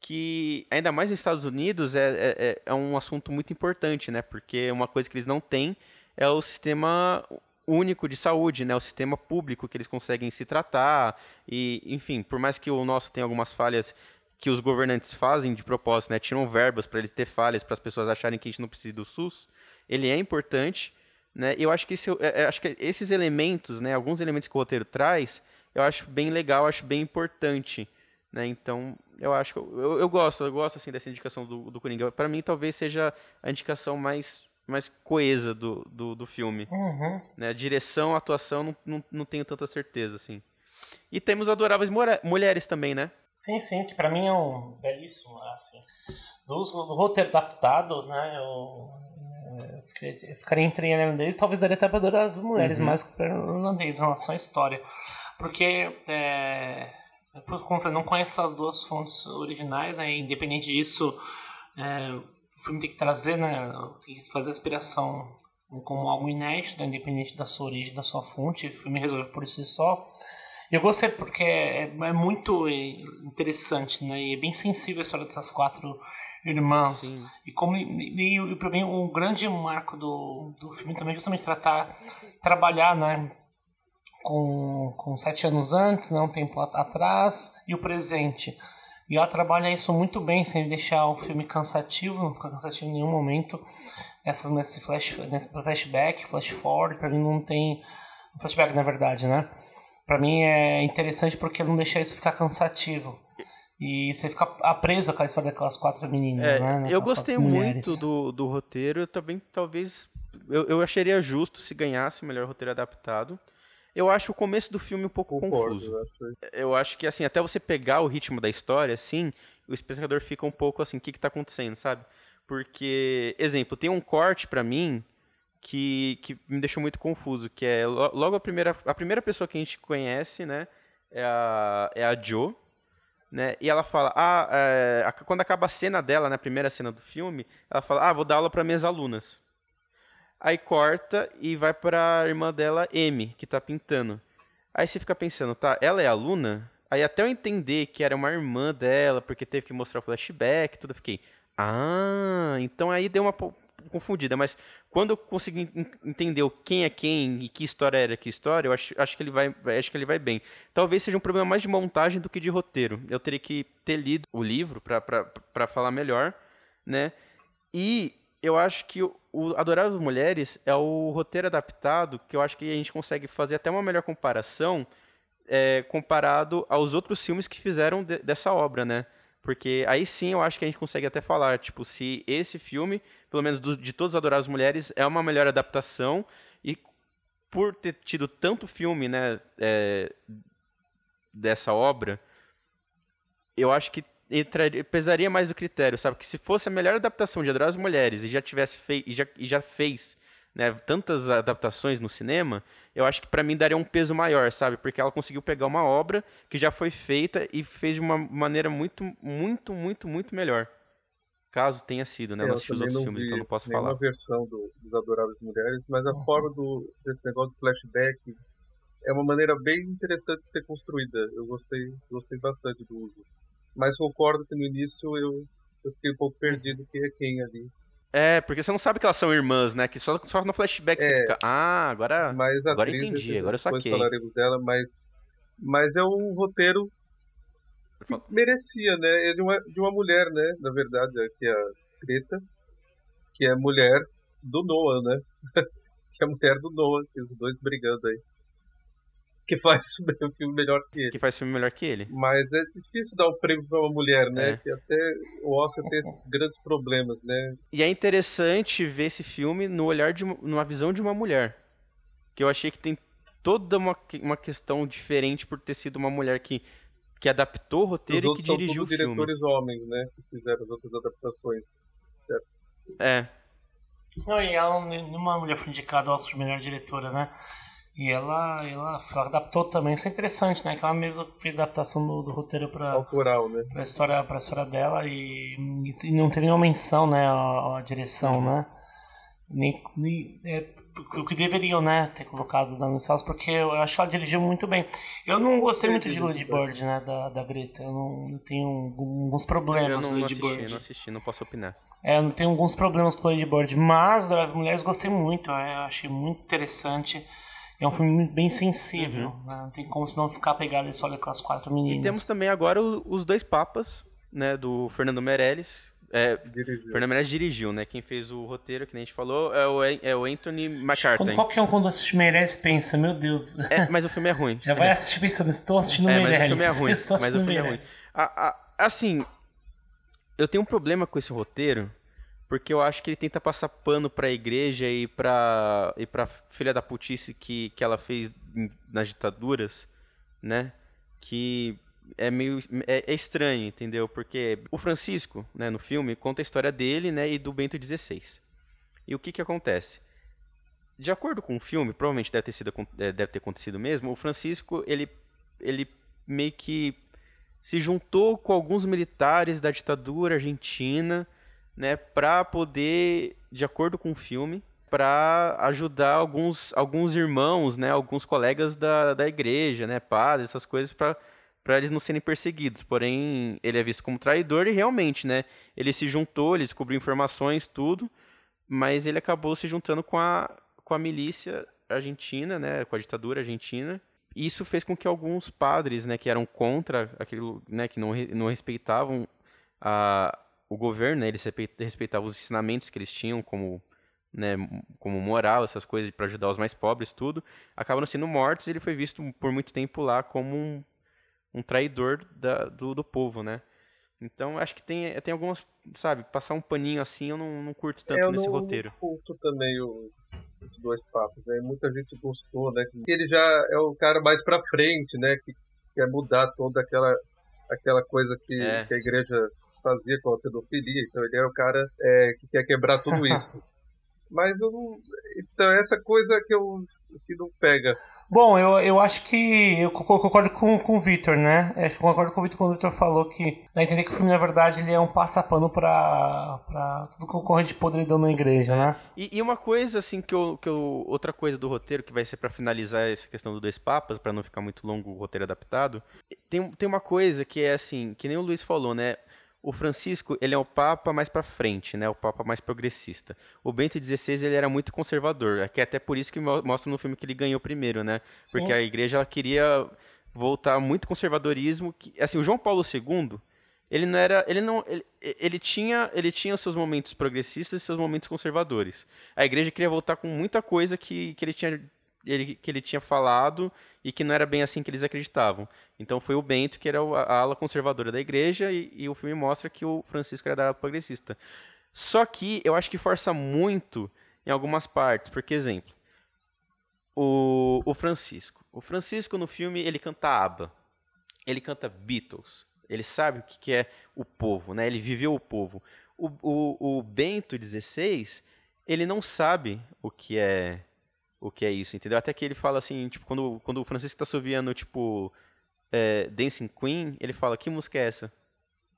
que, ainda mais nos Estados Unidos, é, é, é, é um assunto muito importante, né? Porque uma coisa que eles não têm é o sistema único de saúde, né? O sistema público que eles conseguem se tratar e, enfim, por mais que o nosso tenha algumas falhas que os governantes fazem de propósito, né? Tiram verbas para ele ter falhas, para as pessoas acharem que a gente não precisa do SUS. Ele é importante, né? Eu acho que, esse, é, é, acho que esses elementos, né? Alguns elementos que o roteiro traz, eu acho bem legal, acho bem importante. Né? Então, eu acho que eu, eu, eu, gosto, eu gosto assim dessa indicação do, do Coringa. Para mim, talvez seja a indicação mais, mais coesa do, do, do filme. Uhum. Né? Direção, atuação, não, não, não tenho tanta certeza assim. E temos adoráveis mulheres também, né? Sim, sim, que para mim é um belíssimo, assim. Do, roteiro adaptado, né? Eu, eu, ficaria, eu ficaria entre irlandês, talvez daria até para adoráveis mulheres, uhum. mais que para irlandês em relação à história. Porque é, depois, como eu não conheço as duas fontes originais, né? independente disso, é, o filme tem que trazer, né? tem que fazer a inspiração como algo inédito, né? independente da sua origem, da sua fonte. O filme resolve por si só. Eu gostei porque é, é muito interessante, né? E é bem sensível a história dessas quatro irmãs. Sim. E como e, e, e para mim o um grande marco do, do filme também é justamente tratar trabalhar, né? com, com sete anos antes, né, um tempo atrás, e o presente. E ela trabalha isso muito bem, sem deixar o filme cansativo, não fica cansativo em nenhum momento. Essas nesse, flash, nesse flashback, flash forward, para mim não tem um flashback na verdade, né? Para mim é interessante porque não deixa isso ficar cansativo. E você fica preso com a história daquelas quatro meninas, é, né? Eu gostei muito do, do roteiro, eu também talvez. Eu, eu acharia justo se ganhasse o melhor roteiro adaptado. Eu acho o começo do filme um pouco Concordo, confuso. Eu acho. eu acho que, assim, até você pegar o ritmo da história, assim, o espectador fica um pouco assim, o que, que tá acontecendo, sabe? Porque, exemplo, tem um corte para mim que, que me deixou muito confuso, que é logo a primeira, a primeira pessoa que a gente conhece, né, é a, é a Joe, né, e ela fala, ah, é, quando acaba a cena dela, na né, primeira cena do filme, ela fala, ah, vou dar aula para minhas alunas. Aí corta e vai para a irmã dela, M, que tá pintando. Aí você fica pensando, tá, ela é aluna? Aí até eu entender que era uma irmã dela, porque teve que mostrar o flashback, tudo, eu fiquei, ah, então aí deu uma confundida, mas quando eu consegui entender quem é quem e que história era que história, eu acho, acho, que ele vai, acho que ele vai bem. Talvez seja um problema mais de montagem do que de roteiro. Eu teria que ter lido o livro para falar melhor, né? E eu acho que o, Adoráveis Mulheres é o roteiro adaptado que eu acho que a gente consegue fazer até uma melhor comparação é, comparado aos outros filmes que fizeram de, dessa obra, né? Porque aí sim eu acho que a gente consegue até falar, tipo, se esse filme, pelo menos do, de todos os Adoráveis Mulheres, é uma melhor adaptação e por ter tido tanto filme, né, é, dessa obra, eu acho que entraria, pesaria mais o critério, sabe? Que se fosse a melhor adaptação de Adoráveis Mulheres e já tivesse feito, e já, e já fez né, tantas adaptações no cinema, eu acho que para mim daria um peso maior, sabe? Porque ela conseguiu pegar uma obra que já foi feita e fez de uma maneira muito, muito, muito, muito melhor. Caso tenha sido, né? É, eu não assisti os outros filmes, então não posso falar. uma versão do, dos Adoráveis Mulheres, mas a uhum. forma do, desse negócio de flashback é uma maneira bem interessante de ser construída. Eu gostei, gostei bastante do uso. Mas concordo que no início eu, eu fiquei um pouco perdido quem é quem ali. É, porque você não sabe que elas são irmãs, né? Que só, só no flashback é, você fica. Ah, agora. Mas agora entendi, agora eu saquei. falaremos dela, mas. Mas é um roteiro que merecia, né? É de uma, de uma mulher, né? Na verdade, que é a Greta, que é mulher do Noah, né? (laughs) que é a mulher do Noah, que os dois brigando aí (laughs) que faz um filme melhor que ele. Que faz filme melhor que ele. Mas é difícil dar o um prêmio pra uma mulher, né? É. Que até o Oscar tem grandes problemas, né? E é interessante ver esse filme no olhar de numa visão de uma mulher. Que eu achei que tem toda uma, uma questão diferente por ter sido uma mulher que, que adaptou o roteiro e que dirigiu o filme. diretores homens, né? Que fizeram as outras adaptações. Certo? É. Não, e ela, uma mulher foi indicada ao Oscar de melhor diretora, né? E ela, ela, ela adaptou também, isso é interessante, né? Que ela mesma fez adaptação do, do roteiro para né? a história, pra história dela e, e não teve nenhuma menção, né? A, a direção, uhum. né? Nem, nem é, o que deveriam, né? Ter colocado da Salas, porque eu acho que ela dirigiu muito bem. Eu não gostei muito de Lady Bird, né? Da, da Greta. Eu, não, eu tenho alguns problemas com Lady Bird. Eu não assisti, não posso opinar. É, eu tenho alguns problemas com Lady Bird, mas da Mulheres gostei muito. Eu achei muito interessante. É um filme bem sensível, uhum. né? Não tem como se não ficar pegado só com as quatro meninas. E temos também agora os dois papas, né? Do Fernando Meirelles. É, Fernando Meirelles dirigiu, né? Quem fez o roteiro, que nem a gente falou, é o, é o Anthony McCarthy. Quando qualquer um quando assiste Meirelles pensa, meu Deus. É, mas o filme é ruim. (laughs) Já vai assistir pensando, estou assistindo é, Meirelles. (laughs) Mas o filme é ruim. mas o filme é ruim. A, a, assim, eu tenho um problema com esse roteiro, porque eu acho que ele tenta passar pano para a igreja e para e para filha da putice que, que ela fez nas ditaduras, né? Que é meio é, é, estranho, entendeu? Porque o Francisco, né, no filme, conta a história dele, né, e do Bento XVI. E o que que acontece? De acordo com o filme, provavelmente deve ter sido é, deve ter acontecido mesmo. O Francisco ele ele meio que se juntou com alguns militares da ditadura argentina né, para poder, de acordo com o filme, para ajudar alguns, alguns irmãos, né, alguns colegas da, da igreja, né, padres, essas coisas, para para eles não serem perseguidos. Porém, ele é visto como traidor e realmente, né, ele se juntou, ele descobriu informações, tudo, mas ele acabou se juntando com a, com a milícia argentina, né, com a ditadura argentina. E isso fez com que alguns padres, né, que eram contra aquilo, né, que não, não respeitavam a, o governo, né, eles respeitavam os ensinamentos que eles tinham como né, como moral, essas coisas para ajudar os mais pobres, tudo, acabaram sendo mortos e ele foi visto por muito tempo lá como um, um traidor da, do, do povo, né? Então acho que tem, tem algumas, sabe, passar um paninho assim eu não, não curto tanto é, nesse não, roteiro. Eu curto também o, os dois papos, né? Muita gente gostou, né? Que ele já é o cara mais pra frente, né? Que quer mudar toda aquela, aquela coisa que, é. que a igreja fazia com a pedofilia. Então ele é o cara é, que quer quebrar tudo (laughs) isso. Mas eu não. Então, essa coisa que eu que não pega. Bom, eu, eu acho que eu concordo com, com o Victor, né? Eu concordo com o Victor quando o Victor falou que dá a entender que o filme, na verdade, ele é um passapano pra, pra tudo que ocorre de podridão na igreja, né? E, e, uma coisa, assim, que eu, que eu. Outra coisa do roteiro, que vai ser para finalizar essa questão do Dois Papas, para não ficar muito longo o roteiro adaptado, tem, tem uma coisa que é assim, que nem o Luiz falou, né? O Francisco, ele é o papa mais para frente, né? O papa mais progressista. O Bento XVI, ele era muito conservador, é que é até por isso que mostra no filme que ele ganhou primeiro, né? Sim. Porque a igreja ela queria voltar muito conservadorismo, que, assim, o João Paulo II, ele não era, ele não, ele, ele tinha, ele tinha seus momentos progressistas e seus momentos conservadores. A igreja queria voltar com muita coisa que, que ele tinha ele, que ele tinha falado e que não era bem assim que eles acreditavam. Então foi o Bento que era a ala conservadora da igreja e, e o filme mostra que o Francisco era da ala progressista. Só que eu acho que força muito em algumas partes, porque exemplo, o, o Francisco. O Francisco no filme ele canta ABBA, ele canta Beatles, ele sabe o que, é o povo, né? Ele viveu o povo. O, o, o Bento XVI ele não sabe o que é o que é isso, entendeu? Até que ele fala assim, tipo, quando, quando o Francisco tá subindo, tipo, é, Dancing Queen, ele fala, que música é essa?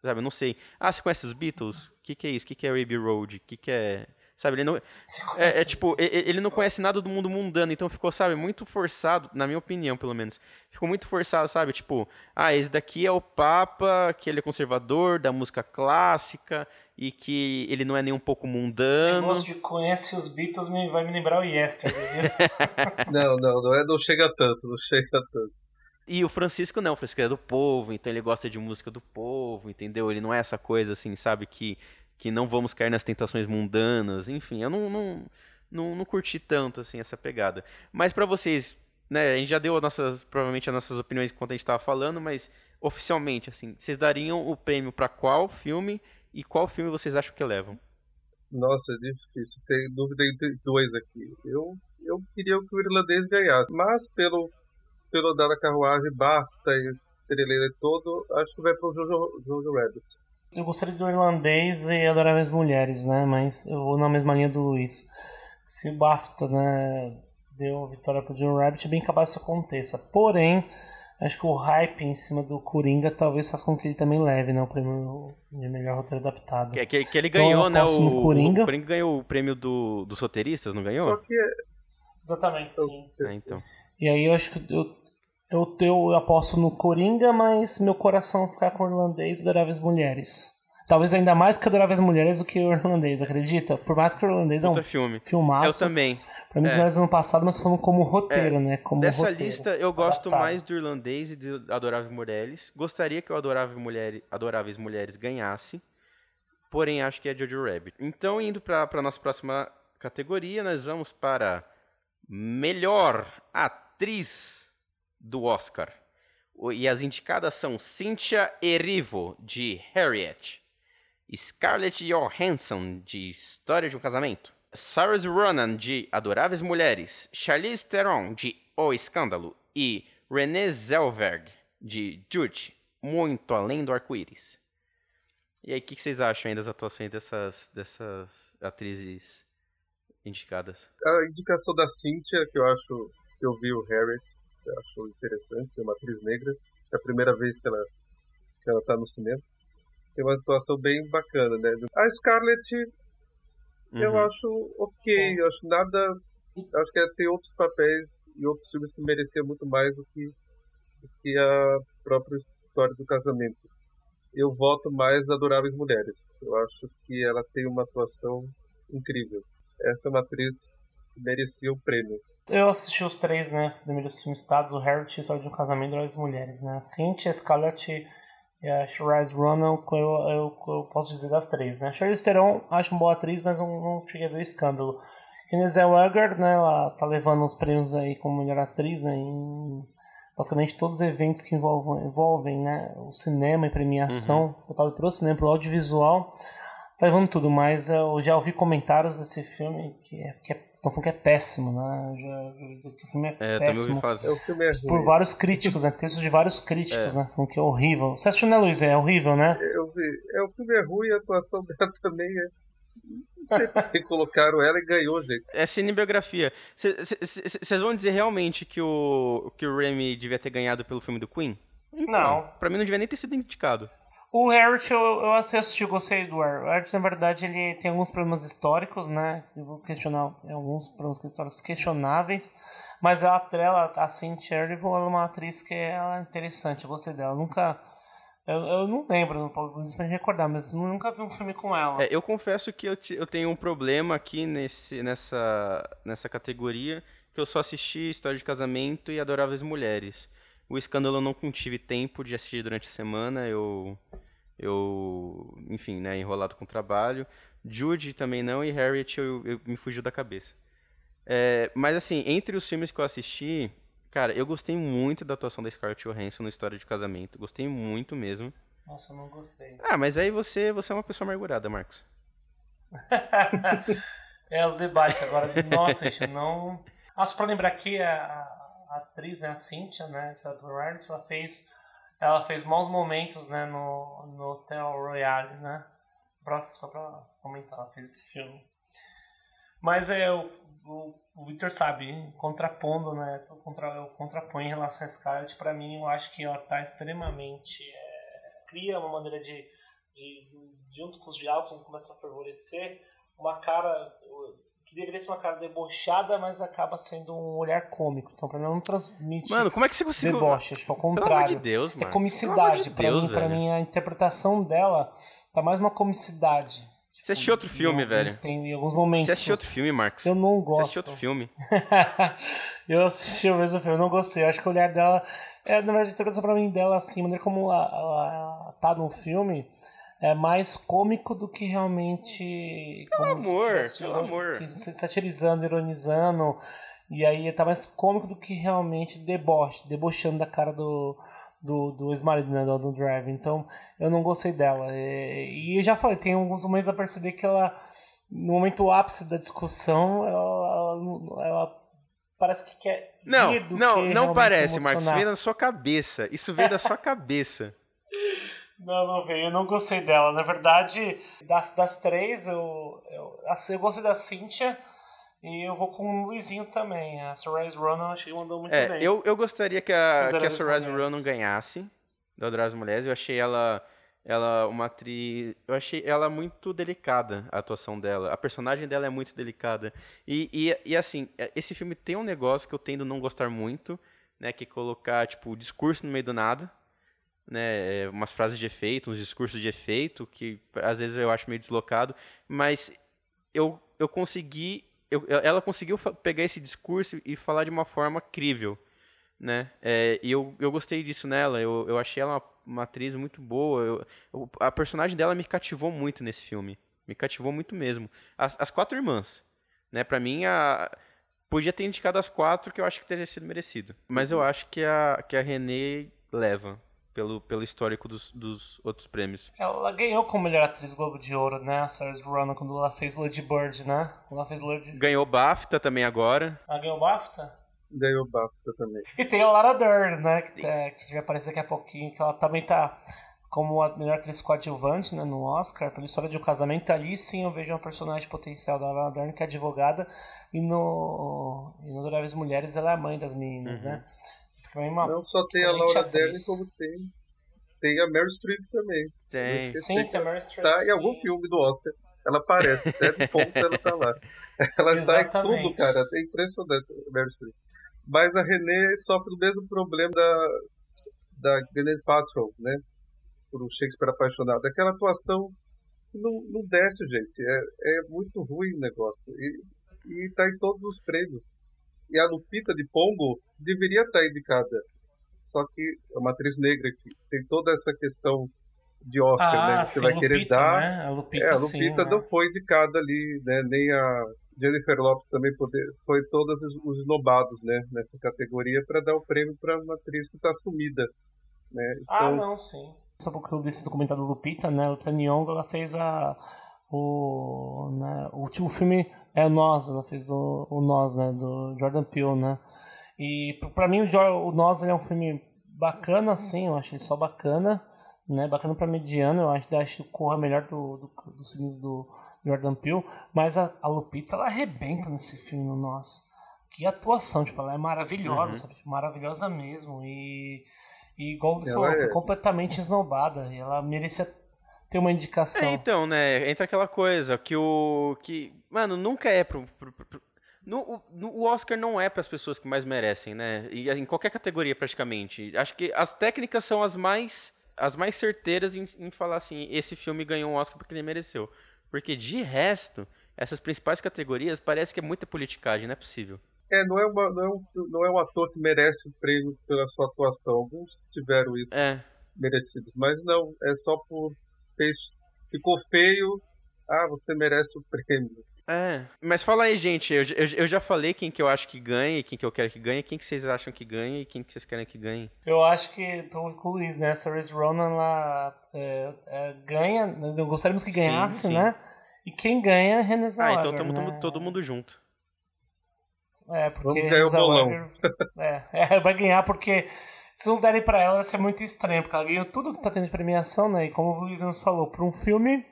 Sabe, eu não sei. Ah, você conhece os Beatles? O que, que é isso? O que, que é Abbey Road? O que, que é... Sabe, ele não... É, é, tipo, ele não conhece nada do mundo mundano, então ficou, sabe, muito forçado, na minha opinião, pelo menos. Ficou muito forçado, sabe? Tipo, ah, esse daqui é o Papa, que ele é conservador, da música clássica, e que ele não é nem um pouco mundano. Esse de conhece os Beatles me, vai me lembrar o Yesterday. (laughs) não, não, não, é, não chega tanto, não chega tanto. E o Francisco não, o Francisco é do povo, então ele gosta de música do povo, entendeu? Ele não é essa coisa assim, sabe, que, que não vamos cair nas tentações mundanas, enfim, eu não, não, não, não curti tanto assim essa pegada. Mas para vocês, né, a gente já deu nossas, provavelmente as nossas opiniões enquanto a gente estava falando, mas oficialmente, assim, vocês dariam o prêmio para qual filme e qual filme vocês acham que levam? Nossa, é difícil. Tem dúvida entre dois aqui. Eu, eu queria que o irlandês ganhasse, mas pelo, pelo dar a carruagem, BAFTA e estreleira todo, acho que vai pro Jojo, Jojo Rabbit. Eu gostaria do irlandês e adoráveis mulheres, né? Mas eu vou na mesma linha do Luiz. Se o BAFTA, né, deu a vitória pro Jojo Rabbit, é bem capaz que isso aconteça. Porém, Acho que o hype em cima do Coringa talvez faça com que ele também leve, né? O prêmio de melhor roteiro adaptado. Que, que, que ele então, ganhou, né? O, Coringa. o Coringa ganhou o prêmio do, dos roteiristas, não ganhou? Só que... É- Exatamente, sim. É, então. E aí eu acho que eu, eu, eu aposto no Coringa, mas meu coração ficar com o irlandês e adoráveis mulheres. Talvez ainda mais que Adoráveis Mulheres do que o Irlandês, acredita? Por mais que o Irlandês é um filme. filmaço. Eu também. Pra mim, é. dos ano passado, mas falando como roteiro, é. né? Como Dessa roteiro. lista, eu gosto Adaptado. mais do Irlandês e do Adoráveis Mulheres. Gostaria que o Adorável Mulher, Adoráveis Mulheres ganhasse. Porém, acho que é Jojo Rabbit. Então, indo para a nossa próxima categoria, nós vamos para Melhor Atriz do Oscar. E as indicadas são Cynthia Erivo, de Harriet. Scarlett Johansson, de História de um Casamento, Saoirse Ronan, de Adoráveis Mulheres, Charlize Theron, de O Escândalo, e Renée Zellweger, de Jude, Muito Além do Arco-Íris. E aí, o que, que, vocês acham aí das atuações dessas, dessas atrizes indicadas? A indicação da Cynthia, que eu acho que eu vi o Harriet, eu acho interessante, é uma atriz negra, é a primeira vez que ela que ela está no cinema tem uma atuação bem bacana, né? A Scarlett, uhum. eu acho ok, Sim. eu acho nada. Acho que tem outros papéis e outros filmes que mereciam muito mais do que, do que a própria história do casamento. Eu voto mais Adoráveis Mulheres. Eu acho que ela tem uma atuação incrível. Essa é uma atriz que merecia o prêmio. Eu assisti os três, né? Primeiros filmes citados, o Harry, História de um Casamento e as Mulheres, né? A Cynthia, a Scarlett e a Charlize Ronan, eu, eu, eu, posso dizer das três, né? Charlize Theron acho uma boa atriz, mas não, não cheguei a ver o escândalo. Renée Zellweger, né, ela tá levando os prêmios aí como melhor atriz, né, em basicamente todos os eventos que envolvem, envolvem né, o cinema e premiação, uhum. voltado para o cinema, para o audiovisual, tá levando tudo, mas eu já ouvi comentários desse filme que, é, que é, estão falando que é péssimo, né, eu já, já dizer que o filme é, é péssimo, é, o filme é por vários críticos, né, textos de vários críticos, é. né, falando que é horrível. Você assistiu, né, Luiz? É horrível, né? Eu vi, é, o filme é ruim, a atuação (laughs) dela também é que colocaram ela e ganhou, gente. É cinebiografia. Vocês vão dizer realmente que o, que o Remy devia ter ganhado pelo filme do Queen? Então, não. Pra mim não devia nem ter sido indicado. O Harriet, eu, eu assisti, gostei do Harriet. O Harriet, na verdade, ele tem alguns problemas históricos, né? Eu vou questionar alguns problemas históricos questionáveis. Mas a atrela, a Cynthia Erivo, ela é uma atriz que é, é interessante, eu gostei dela. Eu nunca eu, eu não lembro, não posso me recordar, mas nunca vi um filme com ela. É, eu confesso que eu, eu tenho um problema aqui nesse, nessa, nessa categoria, que eu só assisti História de Casamento e Adoráveis Mulheres. O Escândalo eu não tive tempo de assistir durante a semana, eu, eu enfim, né, enrolado com o trabalho. Jude também não, e Harriet eu, eu me fugiu da cabeça. É, mas assim, entre os filmes que eu assisti, Cara, eu gostei muito da atuação da Scarlett Johansson no História de Casamento. Gostei muito mesmo. Nossa, eu não gostei. Ah, mas aí você, você é uma pessoa amargurada, Marcos. (laughs) é, os debates agora. Nossa, gente, não... Ah, só pra lembrar aqui, a, a atriz, né, a Cynthia, né, que é do reality, ela fez, ela fez maus momentos, né, no, no Hotel Royale, né? Pra, só pra comentar, ela fez esse filme. Mas é, o, o o Victor sabe, contrapondo, né? Eu, contra, eu contraponho em relação a Scarlett, para mim eu acho que ela tá extremamente. É, cria uma maneira de, de, junto com os diálogos, começa a favorecer, uma cara que deveria ser uma cara debochada, mas acaba sendo um olhar cômico. Então, pra mim, não transmite. Mano, como é que você conseguiu. Deboche, acho que ao contrário. de Deus, mano. É comicidade. De pra, Deus, mim, pra mim, a interpretação dela tá mais uma comicidade. Você assistiu outro filme, velho? Tem em alguns momentos. Você assistiu outro filme, Marcos? Eu não gosto. Você assistiu outro filme? (laughs) eu assisti o mesmo filme, eu não gostei. Eu acho que o olhar dela. É, na verdade, a interpretação pra mim dela, assim, a maneira como ela, ela tá no filme é mais cômico do que realmente. Pelo amor, pelo amor. Satirizando, ironizando. E aí tá mais cômico do que realmente deboche, debochando da cara do do, do ex-marido, né, do Drive. Então, eu não gostei dela. E, e eu já falei, tem alguns momentos a perceber que ela, no momento ápice da discussão, ela, ela, ela parece que quer. Não, não, não parece, emocionar. Marcos. Isso veio da sua cabeça. Isso veio da sua cabeça. Não, não veio. Eu não gostei dela. Na verdade, das, das três, eu, eu, eu gostei da Cynthia. E eu vou com o Luizinho também. A Surprise Ronan acho que mandou muito é, bem. Eu, eu gostaria que a, que a Surprise Ronan ganhasse do Adoráveis Mulheres. Eu achei ela, ela uma atriz. Eu achei ela muito delicada, a atuação dela. A personagem dela é muito delicada. E, e, e assim, é, esse filme tem um negócio que eu tendo a não gostar muito, né? Que é colocar, tipo, o discurso no meio do nada. Né, é, umas frases de efeito, uns discursos de efeito, que às vezes eu acho meio deslocado, mas eu, eu consegui eu, ela conseguiu pegar esse discurso e falar de uma forma crível, né? É, e eu, eu gostei disso nela. Eu, eu achei ela uma, uma atriz muito boa. Eu, eu, a personagem dela me cativou muito nesse filme. Me cativou muito mesmo. As, as quatro irmãs, né? Para mim a podia ter indicado as quatro que eu acho que teria sido merecido. Mas eu acho que a que a Renée leva pelo, pelo histórico dos, dos outros prêmios. Ela ganhou como melhor atriz Globo de Ouro, né? A Saoirse Ronan, quando ela fez Lady Bird, né? Ela fez Lady... Ganhou BAFTA também agora. Ela ganhou BAFTA? Ganhou BAFTA também. E tem a Lara Dern, né? Que, tá, que vai aparecer daqui a pouquinho, que ela também tá como a melhor atriz coadjuvante né, no Oscar, pela história de um casamento. Ali sim eu vejo um personagem potencial da Lara Dern, que é advogada, e no, e no Adoráveis Mulheres ela é a mãe das meninas, uhum. né? Uma não só tem a Laura Dern, como tem, tem a Meryl Streep também. Tem. Sim, tem a Meryl Streep. Tá em algum filme do Oscar. Ela aparece, (laughs) até ponto ela tá lá. Ela Exatamente. tá em tudo, cara. É impressionante a Meryl Streep. Mas a René sofre do mesmo problema da, da Gwyneth Paltrow, né? Por um Shakespeare apaixonado. Aquela atuação não, não desce, gente. É, é muito ruim o negócio. E, e tá em todos os prêmios e a Lupita de Pongo deveria estar indicada. Só que é uma atriz negra que tem toda essa questão de Oscar, ah, né? Você sim, vai querer Lupita, dar. Né? A Lupita, é, a Lupita sim, não né? foi indicada ali, né? Nem a Jennifer Lopes também poder, foi todos os esnobados, né, nessa categoria para dar o prêmio para uma atriz que está sumida, né? Ah, então... Ah, não, sim. Só porque eu disse documentário do Lupita, né? Lupita Nyong'o, ela fez a o, né, o último filme é o Nós, ela fez do, o Nós, né, do Jordan Peele, né? E para mim o, o Nós é um filme bacana, assim, eu achei só bacana, né? Bacana para mediano, eu acho, acho que corra melhor do, do, dos filmes do Jordan Peele, mas a, a Lupita ela arrebenta nesse filme no Nós. Que atuação, tipo, ela é maravilhosa, uhum. sabe? Maravilhosa mesmo. E, e igual você falou, é... foi completamente esnobada. E ela merecia ter uma indicação. É, então, né? Entra aquela coisa que o. que Mano, nunca é pro. pro, pro no, no, o Oscar não é para as pessoas que mais merecem, né? E em qualquer categoria praticamente. Acho que as técnicas são as mais as mais certeiras em, em falar assim, esse filme ganhou um Oscar porque ele mereceu. Porque de resto, essas principais categorias parece que é muita politicagem, não é possível. É, não é, uma, não é, um, não é um ator que merece o prêmio pela sua atuação. Alguns tiveram isso é. merecidos, mas não, é só por fez, ficou feio, ah, você merece o prêmio. É, mas fala aí, gente, eu, eu, eu, já falei quem que eu acho que ganha e quem que eu quero que ganhe, quem que vocês acham que ganha e quem que vocês querem que ganhe. Eu acho que tô com o Luiz, né, Saoirse Ronan lá é, é, ganha, gostaríamos que ganhasse, sim, sim. né, e quem ganha é René Zellweger, Ah, então estamos né? todo mundo junto. É, porque Vamos ganhar o bolão. É, (laughs) é, vai ganhar porque se não derem pra ela, vai ser muito estranho, porque ela ganhou tudo que tá tendo de premiação, né? E como o Luiz nos falou, por um filme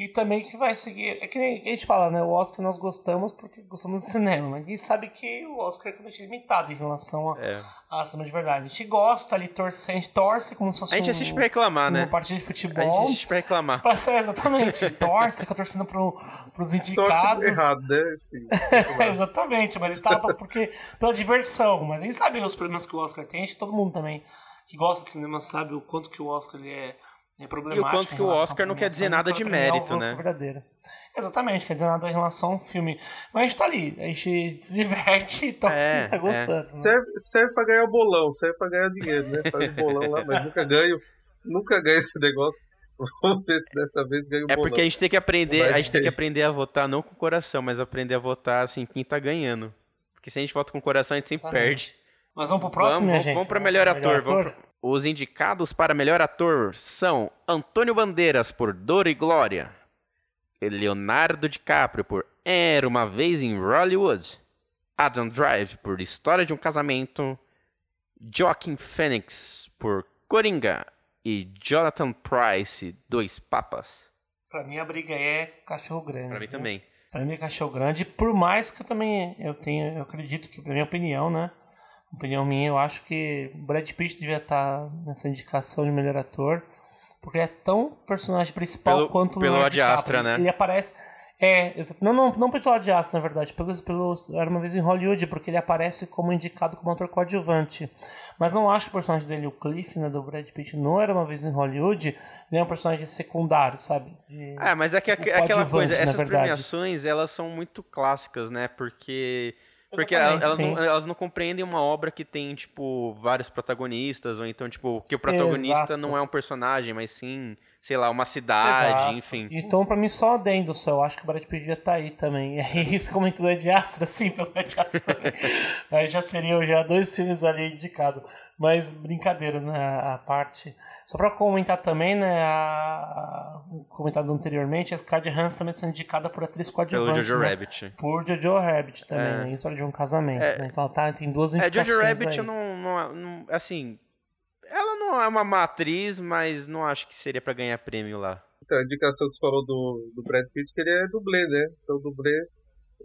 e também que vai seguir. É que nem a gente fala, né? O Oscar nós gostamos porque gostamos do cinema, mas a gente sabe que o Oscar é completamente limitado em relação a, é. a cinema de verdade. A gente gosta ali, torce, a gente torce como se fosse. A gente assiste pra reclamar, né? Uma partida de futebol. A gente assiste pra reclamar. (laughs) Pra ser, exatamente. torce, fica torcendo pro, pros (laughs) indicados. errado, né? (laughs) exatamente, mas ele tava porque pela diversão. Mas a gente sabe os problemas que o Oscar tem, a gente, todo mundo também que gosta de cinema sabe o quanto que o Oscar ele é é e o quanto que o Oscar não quer dizer nada de mérito, né? Verdadeira. Exatamente, quer dizer nada em relação ao filme. Mas a gente tá ali, a gente se diverte e toca é, que tá é. gostando. É. Né? Serve, serve pra ganhar bolão, serve pra ganhar dinheiro, né? Faz bolão lá, mas nunca ganho, nunca ganho esse negócio. Vamos ver se dessa vez ganho É porque a gente tem que aprender, a gente tem que aprender a votar não com o coração, mas aprender a votar assim quem tá ganhando. Porque se a gente vota com o coração, a gente sempre Exatamente. perde. Mas vamos pro próximo, vamos, né, gente? Vamos pra melhor, melhor ator. ator? Vamos pra... Os indicados para melhor ator são Antônio Bandeiras por Dor e Glória, Leonardo DiCaprio por Era uma vez em Hollywood, Adam Drive por História de um Casamento, Joaquin Phoenix por Coringa e Jonathan Price, Dois Papas. Pra mim a briga é cachorro grande. Pra mim também. Pra mim é cachorro grande, por mais que eu também eu tenho, eu acredito que, na minha opinião, né? Opinião minha, eu acho que Brad Pitt devia estar nessa indicação de melhor ator, porque é tão personagem principal pelo, quanto o pelo Ad Astra, né? Ele aparece é, não, não, não pelo Ad Astra, na verdade, pelo, pelo Era Uma Vez em Hollywood, porque ele aparece como indicado como ator coadjuvante. Mas não acho que o personagem dele, o Cliff, né, do Brad Pitt, não Era Uma Vez em Hollywood, ele é um personagem secundário, sabe? De, é, mas é que aquela coisa, essas premiações, elas são muito clássicas, né, porque... Porque elas não, elas não, compreendem uma obra que tem, tipo, vários protagonistas, ou então, tipo, que o protagonista Exato. não é um personagem, mas sim, sei lá, uma cidade, Exato. enfim. Então, pra mim, só adendo só. Eu acho que o Brad Pitt já tá aí também. E (laughs) aí, isso comentou do Ed Astra, sim, pelo Ed Astra também. (laughs) aí já seriam já dois filmes ali indicados. Mas brincadeira, né? A parte. Só para comentar também, né? A, comentado anteriormente, a Scarlett Johansson também sendo indicada por atriz coadjuvante. Pelo Jojo né? Rabbit. Por Jojo Rabbit também, é. né? História de um casamento. É. Né? Então ela tá, tem duas indicações. É, Jojo Rabbit eu não, não, não. Assim. Ela não é uma matriz, mas não acho que seria para ganhar prêmio lá. Então, a indicação que você falou do, do Brad Pitt, que ele é dublê, né? Então, dublê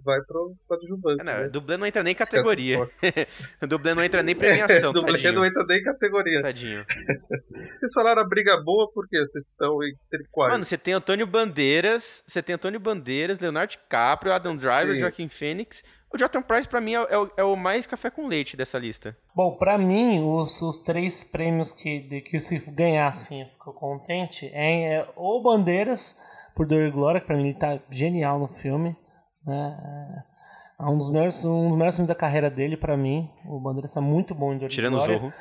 vai pro coadjuvante. Não, né? dublê não entra nem em categoria. (laughs) dublê não entra nem em premiação. (laughs) dublê tadinho. não entra nem em categoria. Tadinho. (laughs) Vocês falaram a briga boa porque vocês estão entre quais? Mano, você tem Antônio Bandeiras, você tem Antônio Bandeiras, Leonardo DiCaprio, Adam Driver, Sim. Joaquim Phoenix. O Jonathan Price, pra mim, é, é, o, é, o, mais café com leite dessa lista. Bom, pra mim, os, os três prêmios que, de, que se ganhar, assim, eu fico contente, é, é o Bandeiras, por Dor e Glória, que pra mim ele tá genial no filme. Né? É, é um dos melhores, um dos melhores filmes da carreira dele, para mim. O Bandeiras é muito bom em Tirando o Zorro.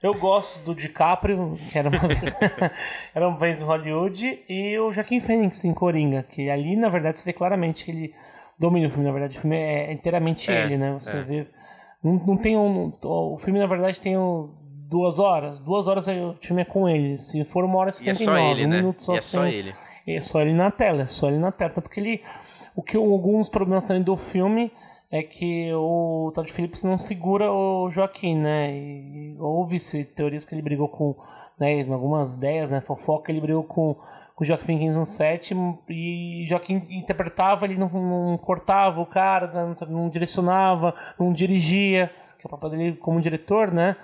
Eu gosto do DiCaprio, que era uma vez, (laughs) era uma vez em Hollywood, e o Joaquim Phoenix em Coringa, que ali, na verdade, você vê claramente que ele domina o filme, na verdade. O filme é inteiramente é, ele, né? Você é. vê. Não, não tem um. O filme, na verdade, tem um, duas horas. Duas horas o filme é com ele. Se for uma hora e 59, e é só ele, um né? minuto só e é só ele. É só ele na tela, é só ele na tela. Tanto que ele. O que alguns problemas também do filme é que o Todd Phillips não segura o Joaquim, né? E houve-se teorias que ele brigou com, né, algumas ideias, né, fofoca, ele brigou com, com o Joaquim Phoenix no set e Joaquim interpretava, ele não, não cortava o cara, não, não, direcionava, não dirigia, que é o papel dele como diretor, né?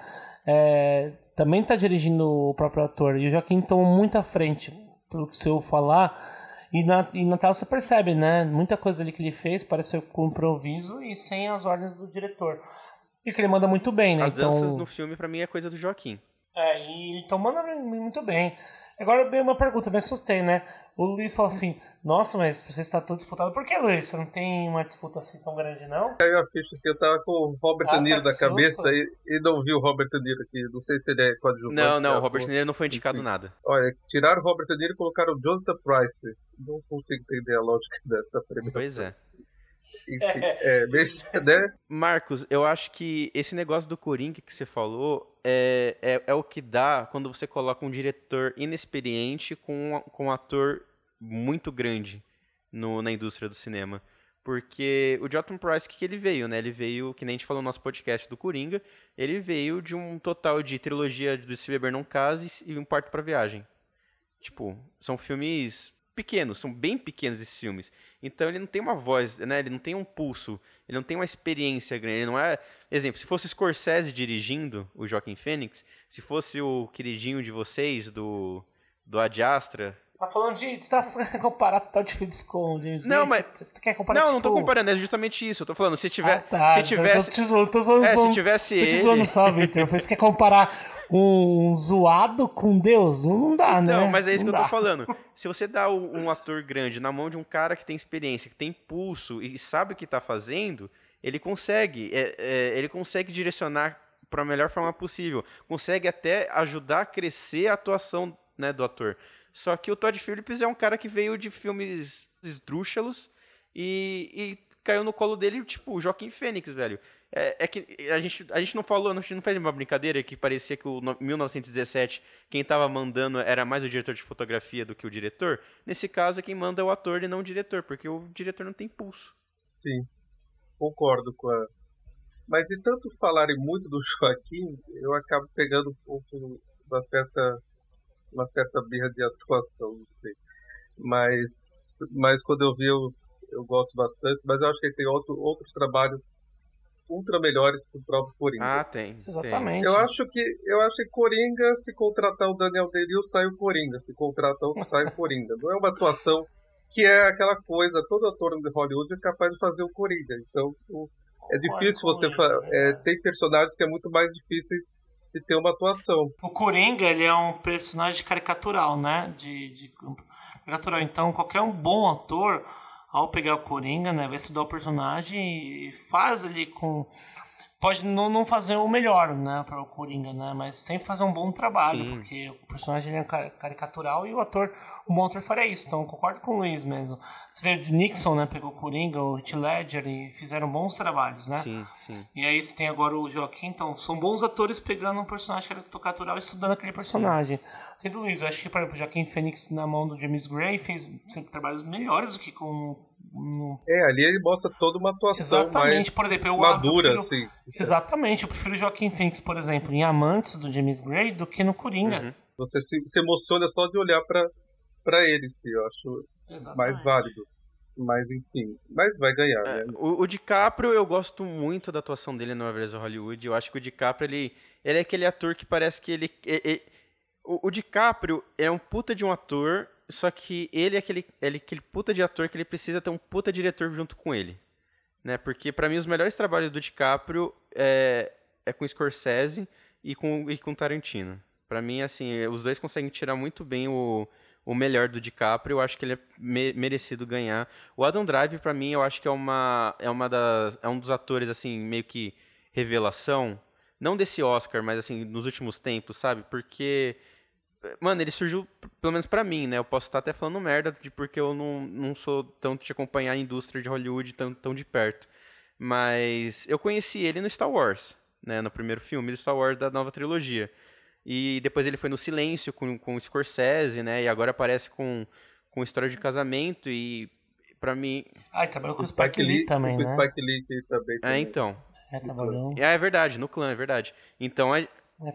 É, também está dirigindo o próprio ator e o Joaquim tomou muito à frente, pelo que se eu falar e na, e na tela você percebe, né? Muita coisa ali que ele fez pareceu com improviso e sem as ordens do diretor. E que ele manda muito bem, né? As então... danças no filme, para mim, é coisa do Joaquim. É, e então manda muito bem. Agora, bem uma pergunta, me assustei, né? O Luiz falou assim: Nossa, mas você está todo disputado. Por que, Luiz? Você não tem uma disputa assim tão grande, não? Caiu a ficha que eu tava com o Robert ah, De Niro tá na cabeça e, e não vi o Robert De Niro aqui. Não sei se ele é coadjuvante. Não, não, o Robert De Niro não foi indicado Enfim. nada. Olha, tiraram o Robert De Niro e colocaram o Jonathan Price. Não consigo entender a lógica (laughs) dessa premiação. Pois é. Enfim, é, mas, (laughs) né? Marcos, eu acho que esse negócio do Coringa que você falou é, é, é, o que dá quando você coloca um diretor inexperiente com, com um ator muito grande no, na indústria do cinema. Porque o Jonathan Price, que, que ele veio, né? Ele veio, que nem a gente falou no nosso podcast do Coringa, ele veio de um total de trilogia do Se Beber Não Case e Um Parto para Viagem. Tipo, são filmes pequenos, são bem pequenos esses filmes. Então ele não tem uma voz, né? Ele não tem um pulso, ele não tem uma experiência grande. Ele não é, exemplo, se fosse Scorsese dirigindo o Joaquim Fênix, se fosse o queridinho de vocês do do Ad Astra, Tá falando de. Você tá (laughs) comparar Todd Phillips com James Não, mas. Você quer comparar Não, tipo... não tô comparando, é justamente isso. Eu tô falando, se tiver. Ah, tá, se tivesse. Tô te zoando, tô zoando. É, se tivesse. Tô te zoando só, Victor. Você quer comparar um zoado com Deus? Não, não dá, né? Não, mas é isso não que dá. eu tô falando. (laughs) Se você dá um ator grande na mão de um cara que tem experiência, que tem pulso e sabe o que tá fazendo, ele consegue. É, é, ele consegue direcionar para a melhor forma possível. Consegue até ajudar a crescer a atuação né, do ator. Só que o Todd Phillips é um cara que veio de filmes esdrúxulos e, e caiu no colo dele, tipo, o Joaquim Fênix, velho. É, é, que a gente, a gente não falou, a gente não fez uma brincadeira que parecia que o 1917 quem estava mandando era mais o diretor de fotografia do que o diretor. Nesse caso, quem manda é o ator e não o diretor, porque o diretor não tem pulso. Sim, concordo com a. Mas e tanto falarem muito do Joaquim, eu acabo pegando um pouco uma certa uma certa birra de atuação, não sei. Mas, mas quando eu vi, eu, eu gosto bastante. Mas eu acho que ele tem outro, outros trabalhos ultra melhores que o próprio Coringa. Ah, tem. Exatamente. Eu acho que eu acho que Coringa, se contratar o Daniel Day sai o Coringa. Se contratar outro, sai o Coringa. Não é uma atuação que é aquela coisa, todo ator de Hollywood é capaz de fazer o Coringa. Então, o, é difícil você fazer. É, tem personagens que é muito mais difíceis de ter uma atuação. O Coringa, ele é um personagem caricatural, né? De, de caricatural. Então, qualquer um bom ator, ao pegar o Coringa, né, vai estudar o personagem e faz ele com pode não, não fazer o melhor, né, para o Coringa, né, mas sempre fazer um bom trabalho, Sim. porque o personagem é caricatural e o ator, o bom ator faria isso, então concordo com o Luiz mesmo. Você vê o Nixon, né, pegou o Coringa, o Heath Ledger e fizeram bons trabalhos, né? Sim, sim. E aí você tem agora o Joaquim, então são bons atores pegando um personagem caricatural e estudando aquele personagem. Tem do Luiz, eu acho que, por exemplo, o Joaquim Phoenix na mão do James Gray fez sempre trabalhos melhores do que com. É, ali ele mostra toda uma atuação Exatamente, por exemplo, eu madura, eu prefiro... assim. Exatamente, eu prefiro Joaquim Phoenix, por exemplo, em Amantes do James Gray do que no Coringa. Uhum. Você se, se, emociona só de olhar para ele, sim, eu acho Exatamente. mais válido. Mas enfim, mas vai ganhar, é, né? O, o DiCaprio, eu gosto muito da atuação dele no Everest Hollywood. Eu acho que o DiCaprio, ele, ele é aquele ator que parece que ele, ele, ele o, o DiCaprio é um puta de um ator só que ele é aquele, ele é aquele puta de ator que ele precisa ter um puta diretor junto com ele. Né? Porque para mim os melhores trabalhos do DiCaprio é, é com Scorsese e com, e com Tarantino. Para mim, assim, os dois conseguem tirar muito bem o, o melhor do DiCaprio. Eu acho que ele é me, merecido ganhar. O Adam Drive, para mim, eu acho que é uma, é uma das, é um dos atores assim meio que revelação, não desse Oscar, mas assim nos últimos tempos, sabe? Porque Mano, ele surgiu, pelo menos pra mim, né? Eu posso estar até falando merda, de porque eu não, não sou tanto de acompanhar a indústria de Hollywood tão, tão de perto. Mas eu conheci ele no Star Wars, né? No primeiro filme do Star Wars da nova trilogia. E depois ele foi no Silêncio com, com o Scorsese, né? E agora aparece com, com História de Casamento e pra mim... Ah, e trabalhou com o Spike Lee também, né? O Spike Lee também. É, então. É, trabalhou... É, é verdade, no clã, é verdade. Então, a,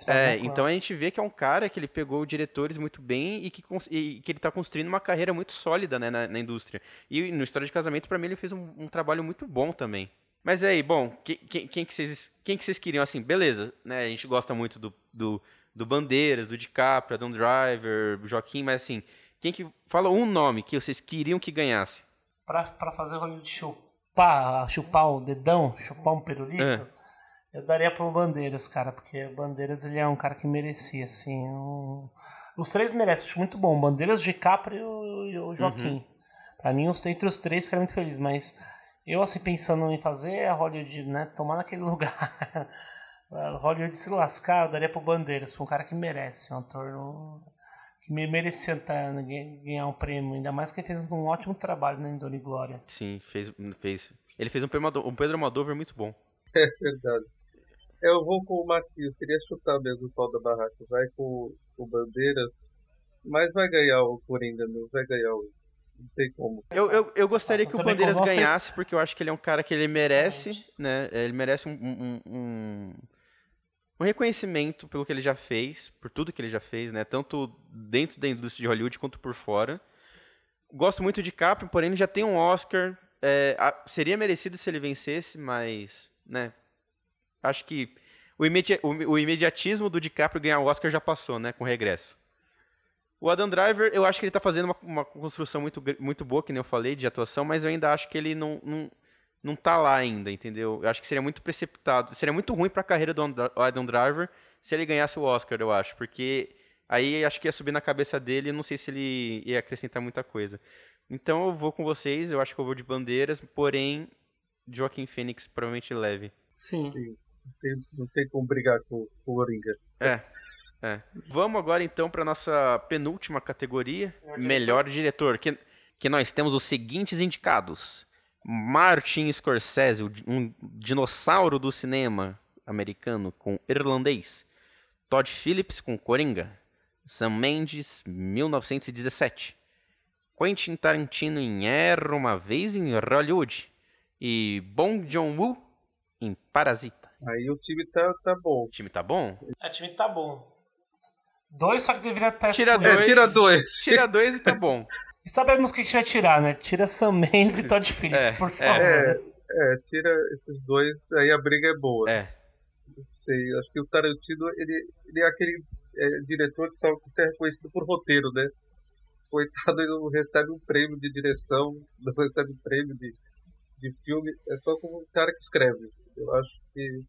é, então a gente vê que é um cara que ele pegou diretores muito bem e que, e que ele está construindo uma carreira muito sólida né, na, na, indústria. E no História de Casamento, para mim, ele fez um, um, trabalho muito bom também. Mas aí, bom, que, que, quem, que vocês, quem que vocês queriam? Assim, beleza, né? A gente gosta muito do, do, do Bandeiras, do DiCaprio, Don Driver, Joaquim, mas assim, quem que... Fala um nome que vocês queriam que ganhasse. Para fazer o rolê de chupar, chupar o dedão, chupar um pirulito... É eu daria pro Bandeiras, cara, porque o Bandeiras ele é um cara que merecia, assim. Um... Os três merecem, acho muito bom. Bandeiras, DiCaprio e o Joaquim. Uhum. Pra mim, os, entre os três, ficaria muito feliz, mas eu, assim, pensando em fazer a Hollywood, né, tomar naquele (laughs) lugar. Hollywood se lascar, eu daria pro Bandeiras, pra um cara que merece, um ator que merecia tá, ganhar um prêmio, ainda mais que ele fez um ótimo trabalho né, em Dona e Glória. Sim, fez, fez. Ele fez um, um Pedro Almodóvar muito bom. (laughs) É verdade. Eu vou com o Matheus, queria chutar mesmo o pau da barraca. Vai com o Bandeiras, mas vai ganhar o Coringa, meu. Vai ganhar o. Não sei como. Eu, eu, eu gostaria que o Bandeiras ganhasse, porque eu acho que ele é um cara que ele merece, né? Ele merece um, um, um, um reconhecimento pelo que ele já fez, por tudo que ele já fez, né? Tanto dentro da indústria de Hollywood quanto por fora. Gosto muito de Capri, porém ele já tem um Oscar. É, seria merecido se ele vencesse, mas, né? Acho que o, imedi o, imediatismo do DiCaprio ganhar o Oscar já passou, né, com o regresso. O Adam Driver, eu acho que ele está fazendo uma, uma, construção muito, muito boa, que nem eu falei, de atuação, mas eu ainda acho que ele não, não, não tá lá ainda, entendeu? Eu acho que seria muito precipitado, seria muito ruim para a carreira do Adam Driver se ele ganhasse o Oscar, eu acho, porque aí acho que ia subir na cabeça dele e não sei se ele ia acrescentar muita coisa. Então eu vou com vocês, eu acho que eu vou de bandeiras, porém Joaquim Phoenix provavelmente leve. Sim. Sim tem, não tem como brigar com, com o Oringa. É. É. Vamos agora então para nossa penúltima categoria, melhor diretor, que, que nós temos os seguintes indicados: Martin Scorsese, um dinossauro do cinema americano com irlandês, Todd Phillips com Coringa, Sam Mendes 1917, Quentin Tarantino em Era uma vez em Hollywood e Bong Joon-woo em Parasita. Aí o time tá, tá bom. O time tá bom? É, o time tá bom. Dois, só que deveria estar tira dois, é, tira dois. Tira dois e tá (laughs) bom. E sabemos que a gente vai tirar, né? Tira Sam Mendes e Todd Phillips, é, por favor. É, é, tira esses dois, aí a briga é boa. É. Não sei, acho que o Tarantino, ele, ele é aquele é, diretor que só é reconhecido por roteiro, né? Coitado, ele não recebe um prêmio de direção, não recebe um prêmio de, de filme, é só como um cara que escreve. Eu acho que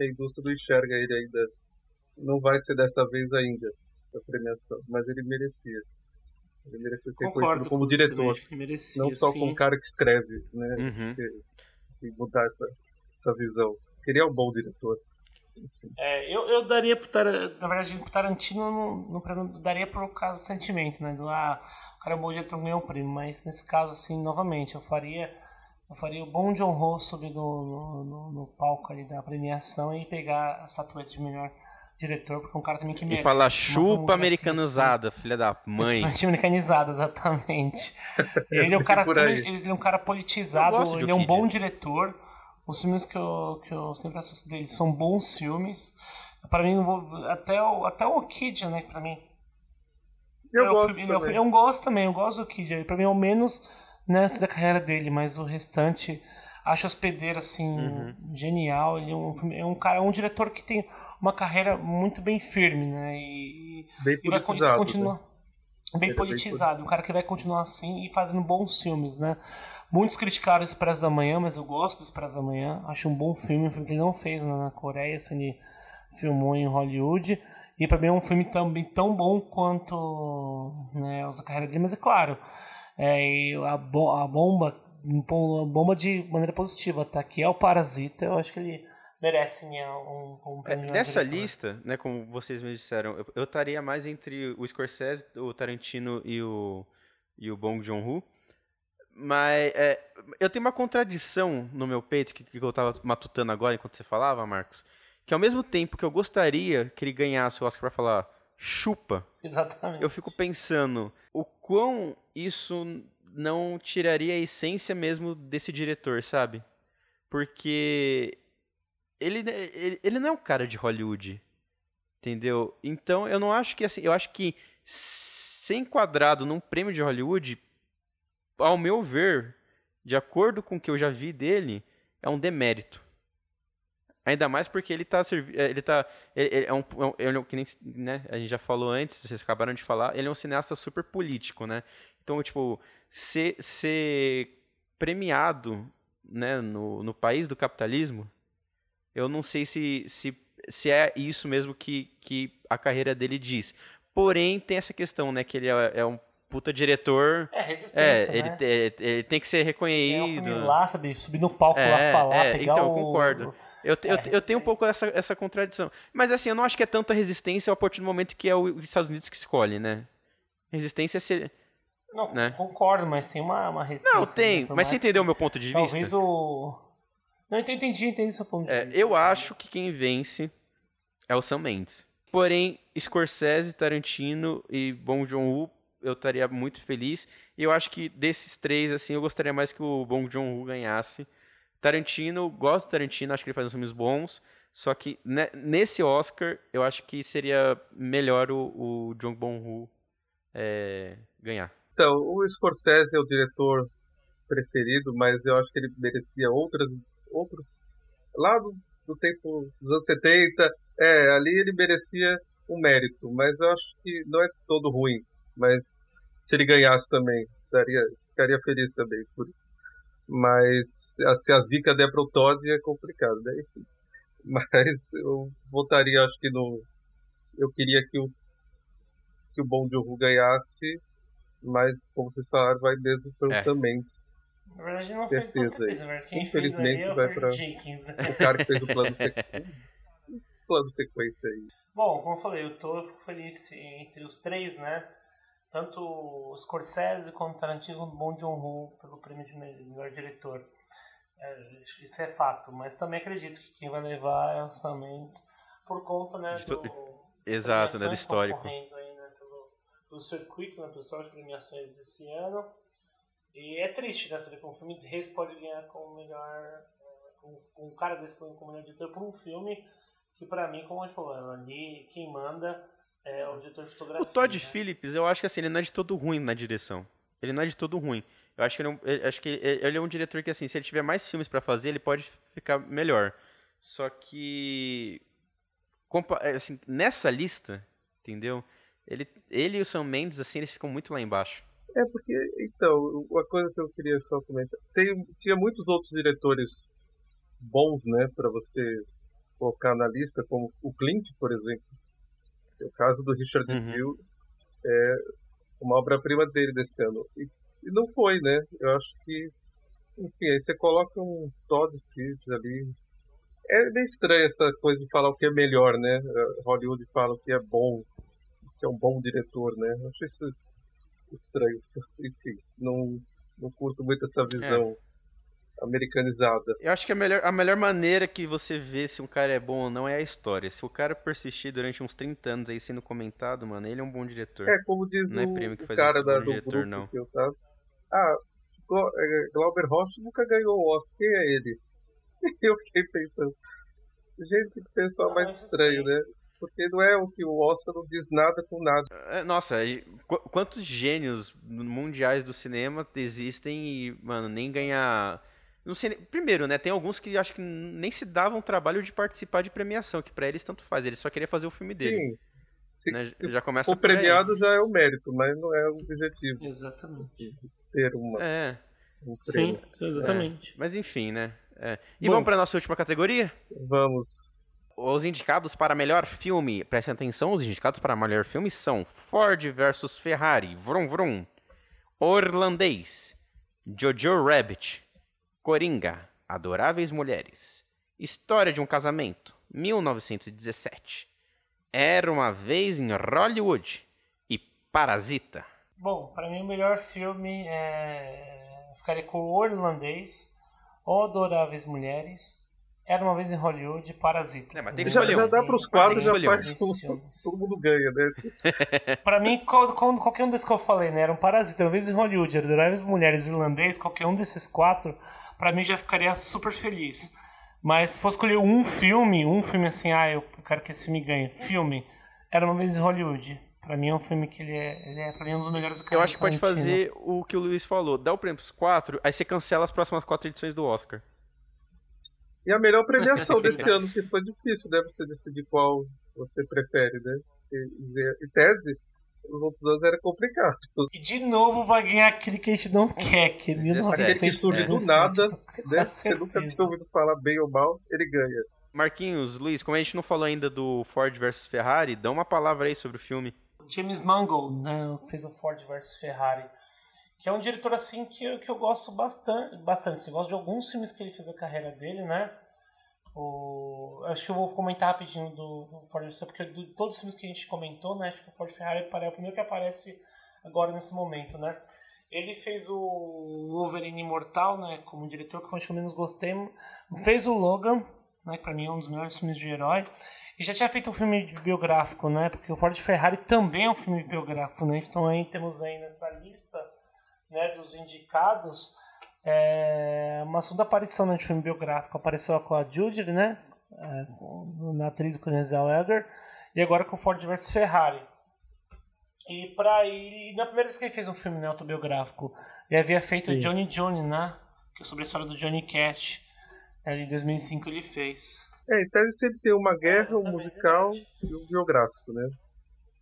a indústria não enxerga ele ainda. Não vai ser dessa vez ainda a premiação, mas ele merecia. Ele merecia ser Concordo conhecido como diretor. Merecia, não só sim. como cara que escreve, né? Uhum. E mudar essa, essa visão. Queria um bom diretor. É, eu, eu daria pro Tarantino, na verdade, pro Tarantino não, não daria por causa do sentimento, né? Do ah, o cara é um bom diretor ganhou um prêmio, mas nesse caso, assim, novamente, eu faria eu faria o bom John Ho subir no, no, no, palco ali da premiação e pegar a estatueta de melhor diretor, porque é um cara também que merece. E falar chupa americanizada, assim. filha da mãe. americanizada, exatamente. (laughs) ele é um cara, ele é um cara politizado, ele é um bom diretor. Os filmes que eu, que eu sempre assisto dele são bons filmes. Para mim, até o, até o Kid, né, para mim. Eu, é gosto filme, também. eu gosto também, eu gosto do Kid. Para mim é o menos nessa da carreira dele, mas o restante acho hospedeiro assim uhum. genial. Ele é um, é um cara, é um diretor que tem uma carreira muito bem firme, né? E, bem e vai continuar né? bem politizado, bem... um cara que vai continuar assim e fazendo bons filmes, né? Muitos criticaram o Expresso da Manhã, mas eu gosto do Expresso da Manhã. Acho um bom filme, um filme que ele não fez na Coreia, assim, ele filmou em Hollywood. E para mim é um filme também tão bom quanto né, a carreira dele, mas é claro, é, a, bo a bomba, bomba de maneira positiva, tá? Que é o Parasita, eu acho que ele merecem um, um prêmio. É, nessa lista, né, como vocês me disseram, eu, eu estaria mais entre o Scorsese, o Tarantino e o, e o Bong Joon-ho. Mas é, eu tenho uma contradição no meu peito, que, que eu estava matutando agora enquanto você falava, Marcos, que ao mesmo tempo que eu gostaria que ele ganhasse o Oscar para falar chupa, Exatamente. eu fico pensando o quão isso não tiraria a essência mesmo desse diretor, sabe? Porque ele, ele, ele não é um cara de Hollywood, entendeu? Então eu não acho que assim, eu acho que ser enquadrado num prêmio de Hollywood, ao meu ver, de acordo com o que eu já vi dele, é um demérito. Ainda mais porque ele está é, ele tá ele, é um, ele é um que nem, né, a gente já falou antes, vocês acabaram de falar, ele é um cineasta super político, né? Então, tipo, ser, ser premiado, né, no, no país do capitalismo, eu não sei se, se, se é isso mesmo que, que a carreira dele diz. Porém, tem essa questão, né, que ele é, é um puta diretor. É, resistência, é, né? ele, é, ele tem que ser reconhecido. É, lá, sabe, subir no palco é, lá, falar, é, pegar então, o... eu concordo. Eu, eu, é, eu tenho um pouco essa, essa contradição. Mas assim, eu não acho que é tanta resistência a partir do momento que é os Estados Unidos que escolhe, né? Resistência é ser... Não, né? concordo, mas tem uma, uma resistência. Não, tem, né? mas você entendeu o meu ponto de talvez vista? Talvez o... Não, entendi, entendi, entendi seu ponto de é, vista. Eu acho que quem vence é o Sam Mendes. Porém, Scorsese, Tarantino e Bong Joon-ho, eu estaria muito feliz. E eu acho que desses três, assim, eu gostaria mais que o Bong Joon-ho ganhasse. Tarantino, gosto do Tarantino, acho que ele faz uns filmes bons. Só que né, nesse Oscar, eu acho que seria melhor o, o John Bong-ho é, ganhar. Então, o Scorsese é o diretor preferido, mas eu acho que ele merecia outras, outros. Lá do, do tempo dos anos 70, é, ali ele merecia um mérito, mas eu acho que não é todo ruim. Mas se ele ganhasse também, daria, ficaria feliz também por isso. Mas se a zica der pro Todd é complicado, né? (laughs) Mas eu votaria, acho que no. Eu queria que o, que o Bom Joon ganhasse, mas como vocês falaram, vai mesmo pelo é. Sam Mendes. Na verdade, não fez certeza, mas quem Infelizmente, fez vai para o cara que fez o plano, (laughs) sequ... plano sequência aí. Bom, como eu falei, eu tô feliz entre os três, né? Tanto Scorsese quanto o Tarantino quanto Bong Joon-ho pelo prêmio de melhor diretor. É, isso é fato, mas também acredito que quem vai levar é o Sam Mendes por conta, né, do, Exato, né, do histórico. Aí, né, pelo, pelo circuito, né, pelo histórico de premiações desse ano. E é triste, né, saber que um filme desse pode ganhar como melhor um, um cara desse como melhor diretor por um filme que para mim, como a gente falou, ali quem manda é o diretor de fotografia. O Todd né? Phillips, eu acho que assim, ele não é de todo ruim na direção. Ele não é de todo ruim. Eu acho que ele é um, acho que ele é um diretor que assim, se ele tiver mais filmes para fazer, ele pode ficar melhor. Só que é, assim, nessa lista, entendeu? Ele, ele e o Sam Mendes assim, eles ficam muito lá embaixo. É porque, então, uma coisa que eu queria só comentar. Tem, tinha muitos outros diretores bons, né, para você colocar na lista, como o Clint, por exemplo. O caso do Richard uhum. Gill é uma obra-prima dele desse ano. E, e, não foi, né? Eu acho que, enfim, aí você coloca um Todd Phillips ali. É meio estranho essa coisa de falar o que é melhor, né? Hollywood fala o que é bom, que é um bom diretor, né? Eu acho isso estranho. (laughs) Enfim, não, não curto muito essa visão é. Americanizada. Eu acho que a melhor, a melhor maneira que você vê se um cara é bom ou não é a história. Se o cara persistir durante uns 30 anos aí sendo comentado, mano, ele é um bom diretor. É, como diz não é o, é prêmio que faz cara da, do diretor, não. Que eu tava... Ah, é, Glauber Rocha nunca ganhou o Oscar. Quem é ele? (laughs) Eu fiquei pensando. Gente, que pessoal mais estranho, né? Porque não é o que o Oscar não diz nada com nada. É, nossa, quantos gênios mundiais do cinema existem e, mano, nem ganhar. Não sei, primeiro, né? Tem alguns que acho que nem se davam trabalho de participar de premiação, que para eles tanto faz, eles só queriam fazer o filme dele. Sim. Se, né? Já começa o premiado já é o mérito, mas não é o objetivo. Exatamente. Ter uma. É. Um Sim, exatamente. É. Mas enfim, né? É. E Bom, vamos para nossa última categoria? Vamos. Os indicados para melhor filme, prestem atenção, os indicados para melhor filme são Ford vs Ferrari, Vrum Vrum, Orlandês, Jojo Rabbit, Coringa, Adoráveis Mulheres, História de um Casamento, 1917. Era uma vez em Hollywood e Parasita. Bom, para mim o melhor filme é. Ficaria com o Irlandês, O Adoráveis Mulheres, Era uma vez em Hollywood Parasita. É, mas tem que Já, escolher já um. dá pros Tem quatro, já faz tudo, (laughs) todo mundo ganha, né? (laughs) Pra mim, qual- qual- qualquer um desses que eu falei, né? Era um Parasita, uma vez em Hollywood, Adoráveis Mulheres, Irlandês, qualquer um desses quatro, pra mim já ficaria super feliz. Mas se fosse escolher um filme, um filme assim, ah, eu quero que esse filme ganhe. Filme, Era uma vez em Hollywood. Pra mim é um filme que ele é, ele é pra mim, um dos melhores do Eu acho que pode fazer o que o Luiz falou. Dá o prêmio pros quatro, aí você cancela as próximas quatro edições do Oscar. E a melhor premiação desse ano, que foi difícil, né? Você decidir qual você prefere, né? E, em tese, os outros anos era complicado. E de novo vai ganhar aquele que a gente não quer, que é Aquele que 1917. surge do nada, Né? Você nunca tinha ouvido falar bem ou mal, ele ganha. Marquinhos, Luiz, como a gente não falou ainda do Ford versus Ferrari, dá uma palavra aí sobre o filme. James Mangold, né, fez o Ford vs Ferrari, que é um diretor assim que, eu- que eu gosto bastante, bastante. Assim, gosto de alguns filmes que ele fez a carreira dele, né? O, acho que eu vou comentar rapidinho do, do Ford vs porque de todos os filmes que a gente comentou, né, acho que o Ford Ferrari é o primeiro que aparece agora nesse momento, né? Ele fez o Wolverine Imortal, né, como diretor que eu acho que eu menos gostei. Fez o Logan, né, que mim é um dos melhores filmes de herói. E já tinha feito um filme biográfico, né? Porque o Ford Ferrari também é um filme biográfico, né? Então aí temos aí nessa lista né, dos indicados é, uma segunda aparição né, de filme biográfico. Apareceu com a Judy, né? É, com- na atriz com Zellweger. E agora com o Ford vs Ferrari. E para ele, na primeira vez que ele fez um filme né, autobiográfico, ele havia feito Johnny Johnny, né? Que é sobre a história do Johnny Cash. Ali em 2005 ele fez. É, em tese sempre tem uma guerra, um musical e um biográfico, né?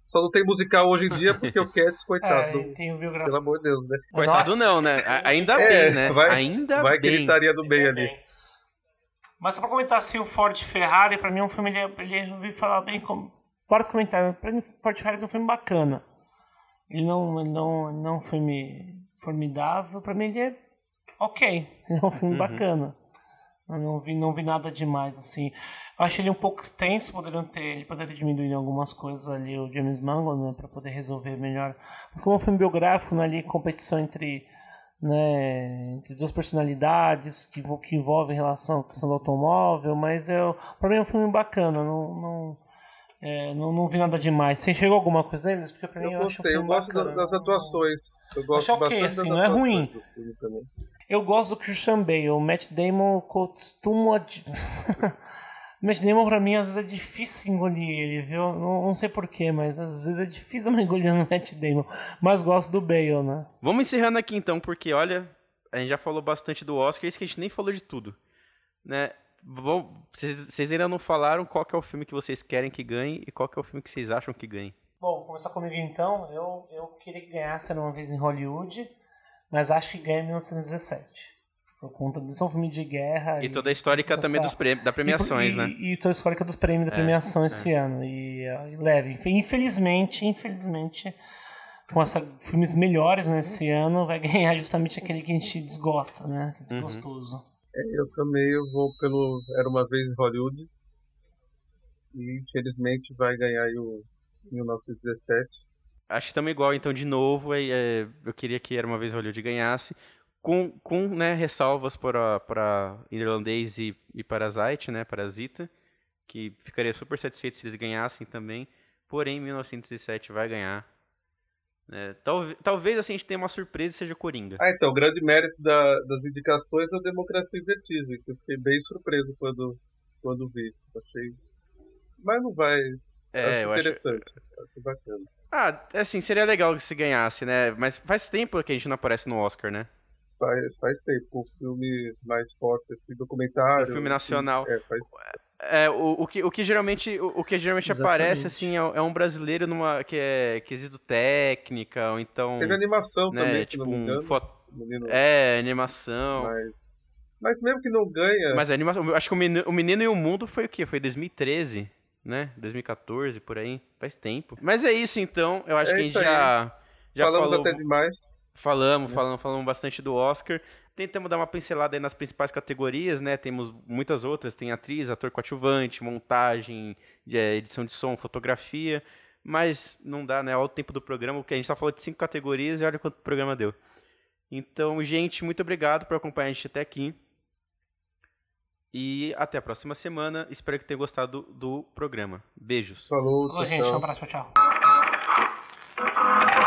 Só não tem musical hoje em dia porque o Cats, (laughs) É, coitado. e tem o Pelo biográfico. amor de Deus, né? Coitado Nossa. não, né? Ainda É, bem, né? vai- Ainda Vai que bem. ele estaria no meio Bem. ali. Mas só pra comentar assim, o Ford Ferrari, pra mim é um filme, ele, é- ele é- eu ouvi falar bem, com vários comentários, pra mim Ford Ferrari é um filme bacana. Ele não, ele não, não é um filme formidável, pra mim ele é ok, ele é um filme bacana. Eu não vi, não vi nada demais, assim. Eu achei ele um pouco extenso, poderiam ter, ele poderia diminuir algumas coisas ali, o James Mangold, né, pra poder resolver melhor. Mas como é um filme biográfico, né, ali, competição entre, né, entre duas personalidades, que, que envolve relação com a questão do automóvel, mas eu, pra mim é um filme bacana, não, não, é, não, não vi nada demais. Você enxergou alguma coisa deles? Porque pra mim eu, Eu acho um gostei, eu filme gosto bacana. das, atuações. Eu gosto Acho ok, bastante assim, não é ruim. Eu gosto do Christian Bale. O Matt Damon costuma. (laughs) Matt Damon pra mim às vezes é difícil engolir ele, viu? Não, não sei porquê, mas às vezes é difícil (laughs) eu engolir no Matt Damon. Mas gosto do Bale, né? Vamos encerrando aqui então, porque olha, a gente já falou bastante do Oscar, isso que a gente nem falou de tudo. Né? Vocês ainda não falaram qual é o filme que vocês querem que ganhe e qual que é o filme que vocês acham que ganhe. Bom, começar comigo então. Eu, eu queria que ganhasse Era uma vez em Hollywood, mas acho que ganha em 1917. Por conta de ser um filme de guerra. E toda a histórica essa- também dos prêmios, da premiações, e, né? E, e toda a histórica dos prêmios da premiação esse ano. E, eh, leve. Infe- Infelizmente, infelizmente, com essa, filmes melhores nesse ano, vai (laughs) ganhar justamente aquele que a gente desgosta, né? Que é desgostoso. É, eu também eu vou pelo Era Uma Vez em Hollywood. E infelizmente vai ganhar aí o 1917. Acho que estamos igual, então, de novo, é, é, eu queria que Era Uma Vez Hollywood ganhasse, com, com né, ressalvas para, para irlandês e, e Parasite, né, Parasita, que ficaria super satisfeito se eles ganhassem também, porém 1917 vai ganhar. né. talvez, talvez assim a gente tenha uma surpresa e seja Coringa. Ah, então, o grande mérito da- das indicações é a Democracia em Vertigem, que eu fiquei bem surpreso quando, quando vi. Achei. Mas não vai. É, eu acho. interessante. Acho bacana. Ah, assim, seria legal que se ganhasse, né? Mas faz tempo que a gente não aparece no Oscar, né? Faz, faz tempo, um filme mais forte, assim, documentário. Um filme nacional. É, faz, É, o, o, que, o que geralmente, o, o que geralmente Exatamente. aparece, assim, é, é um brasileiro numa, que é quesito técnica, ou então, teve animação né, também, se tipo não me um foto... o menino, É, animação. mas, mas mesmo que não ganha, Mas a animação, acho que o menino, o menino e o Mundo foi o quê? Foi 2013, né? 2014, por aí. Faz tempo. Mas é isso, então. Eu acho É que a gente já, já falamos falou, até demais. Falamos, falamos, falamos bastante do Oscar. Tentamos dar uma pincelada aí nas principais categorias, né? Temos muitas outras, tem atriz, ator coadjuvante, montagem, é, edição de som, fotografia, mas não dá, né? Olha o tempo do programa, porque a gente tá falando de cinco categorias e olha quanto o programa deu. Então, gente, muito obrigado por acompanhar a gente até aqui. E até a próxima semana. Espero que tenham gostado do, programa. Beijos. Falou, Falou gente. Um abraço. Tchau, tchau.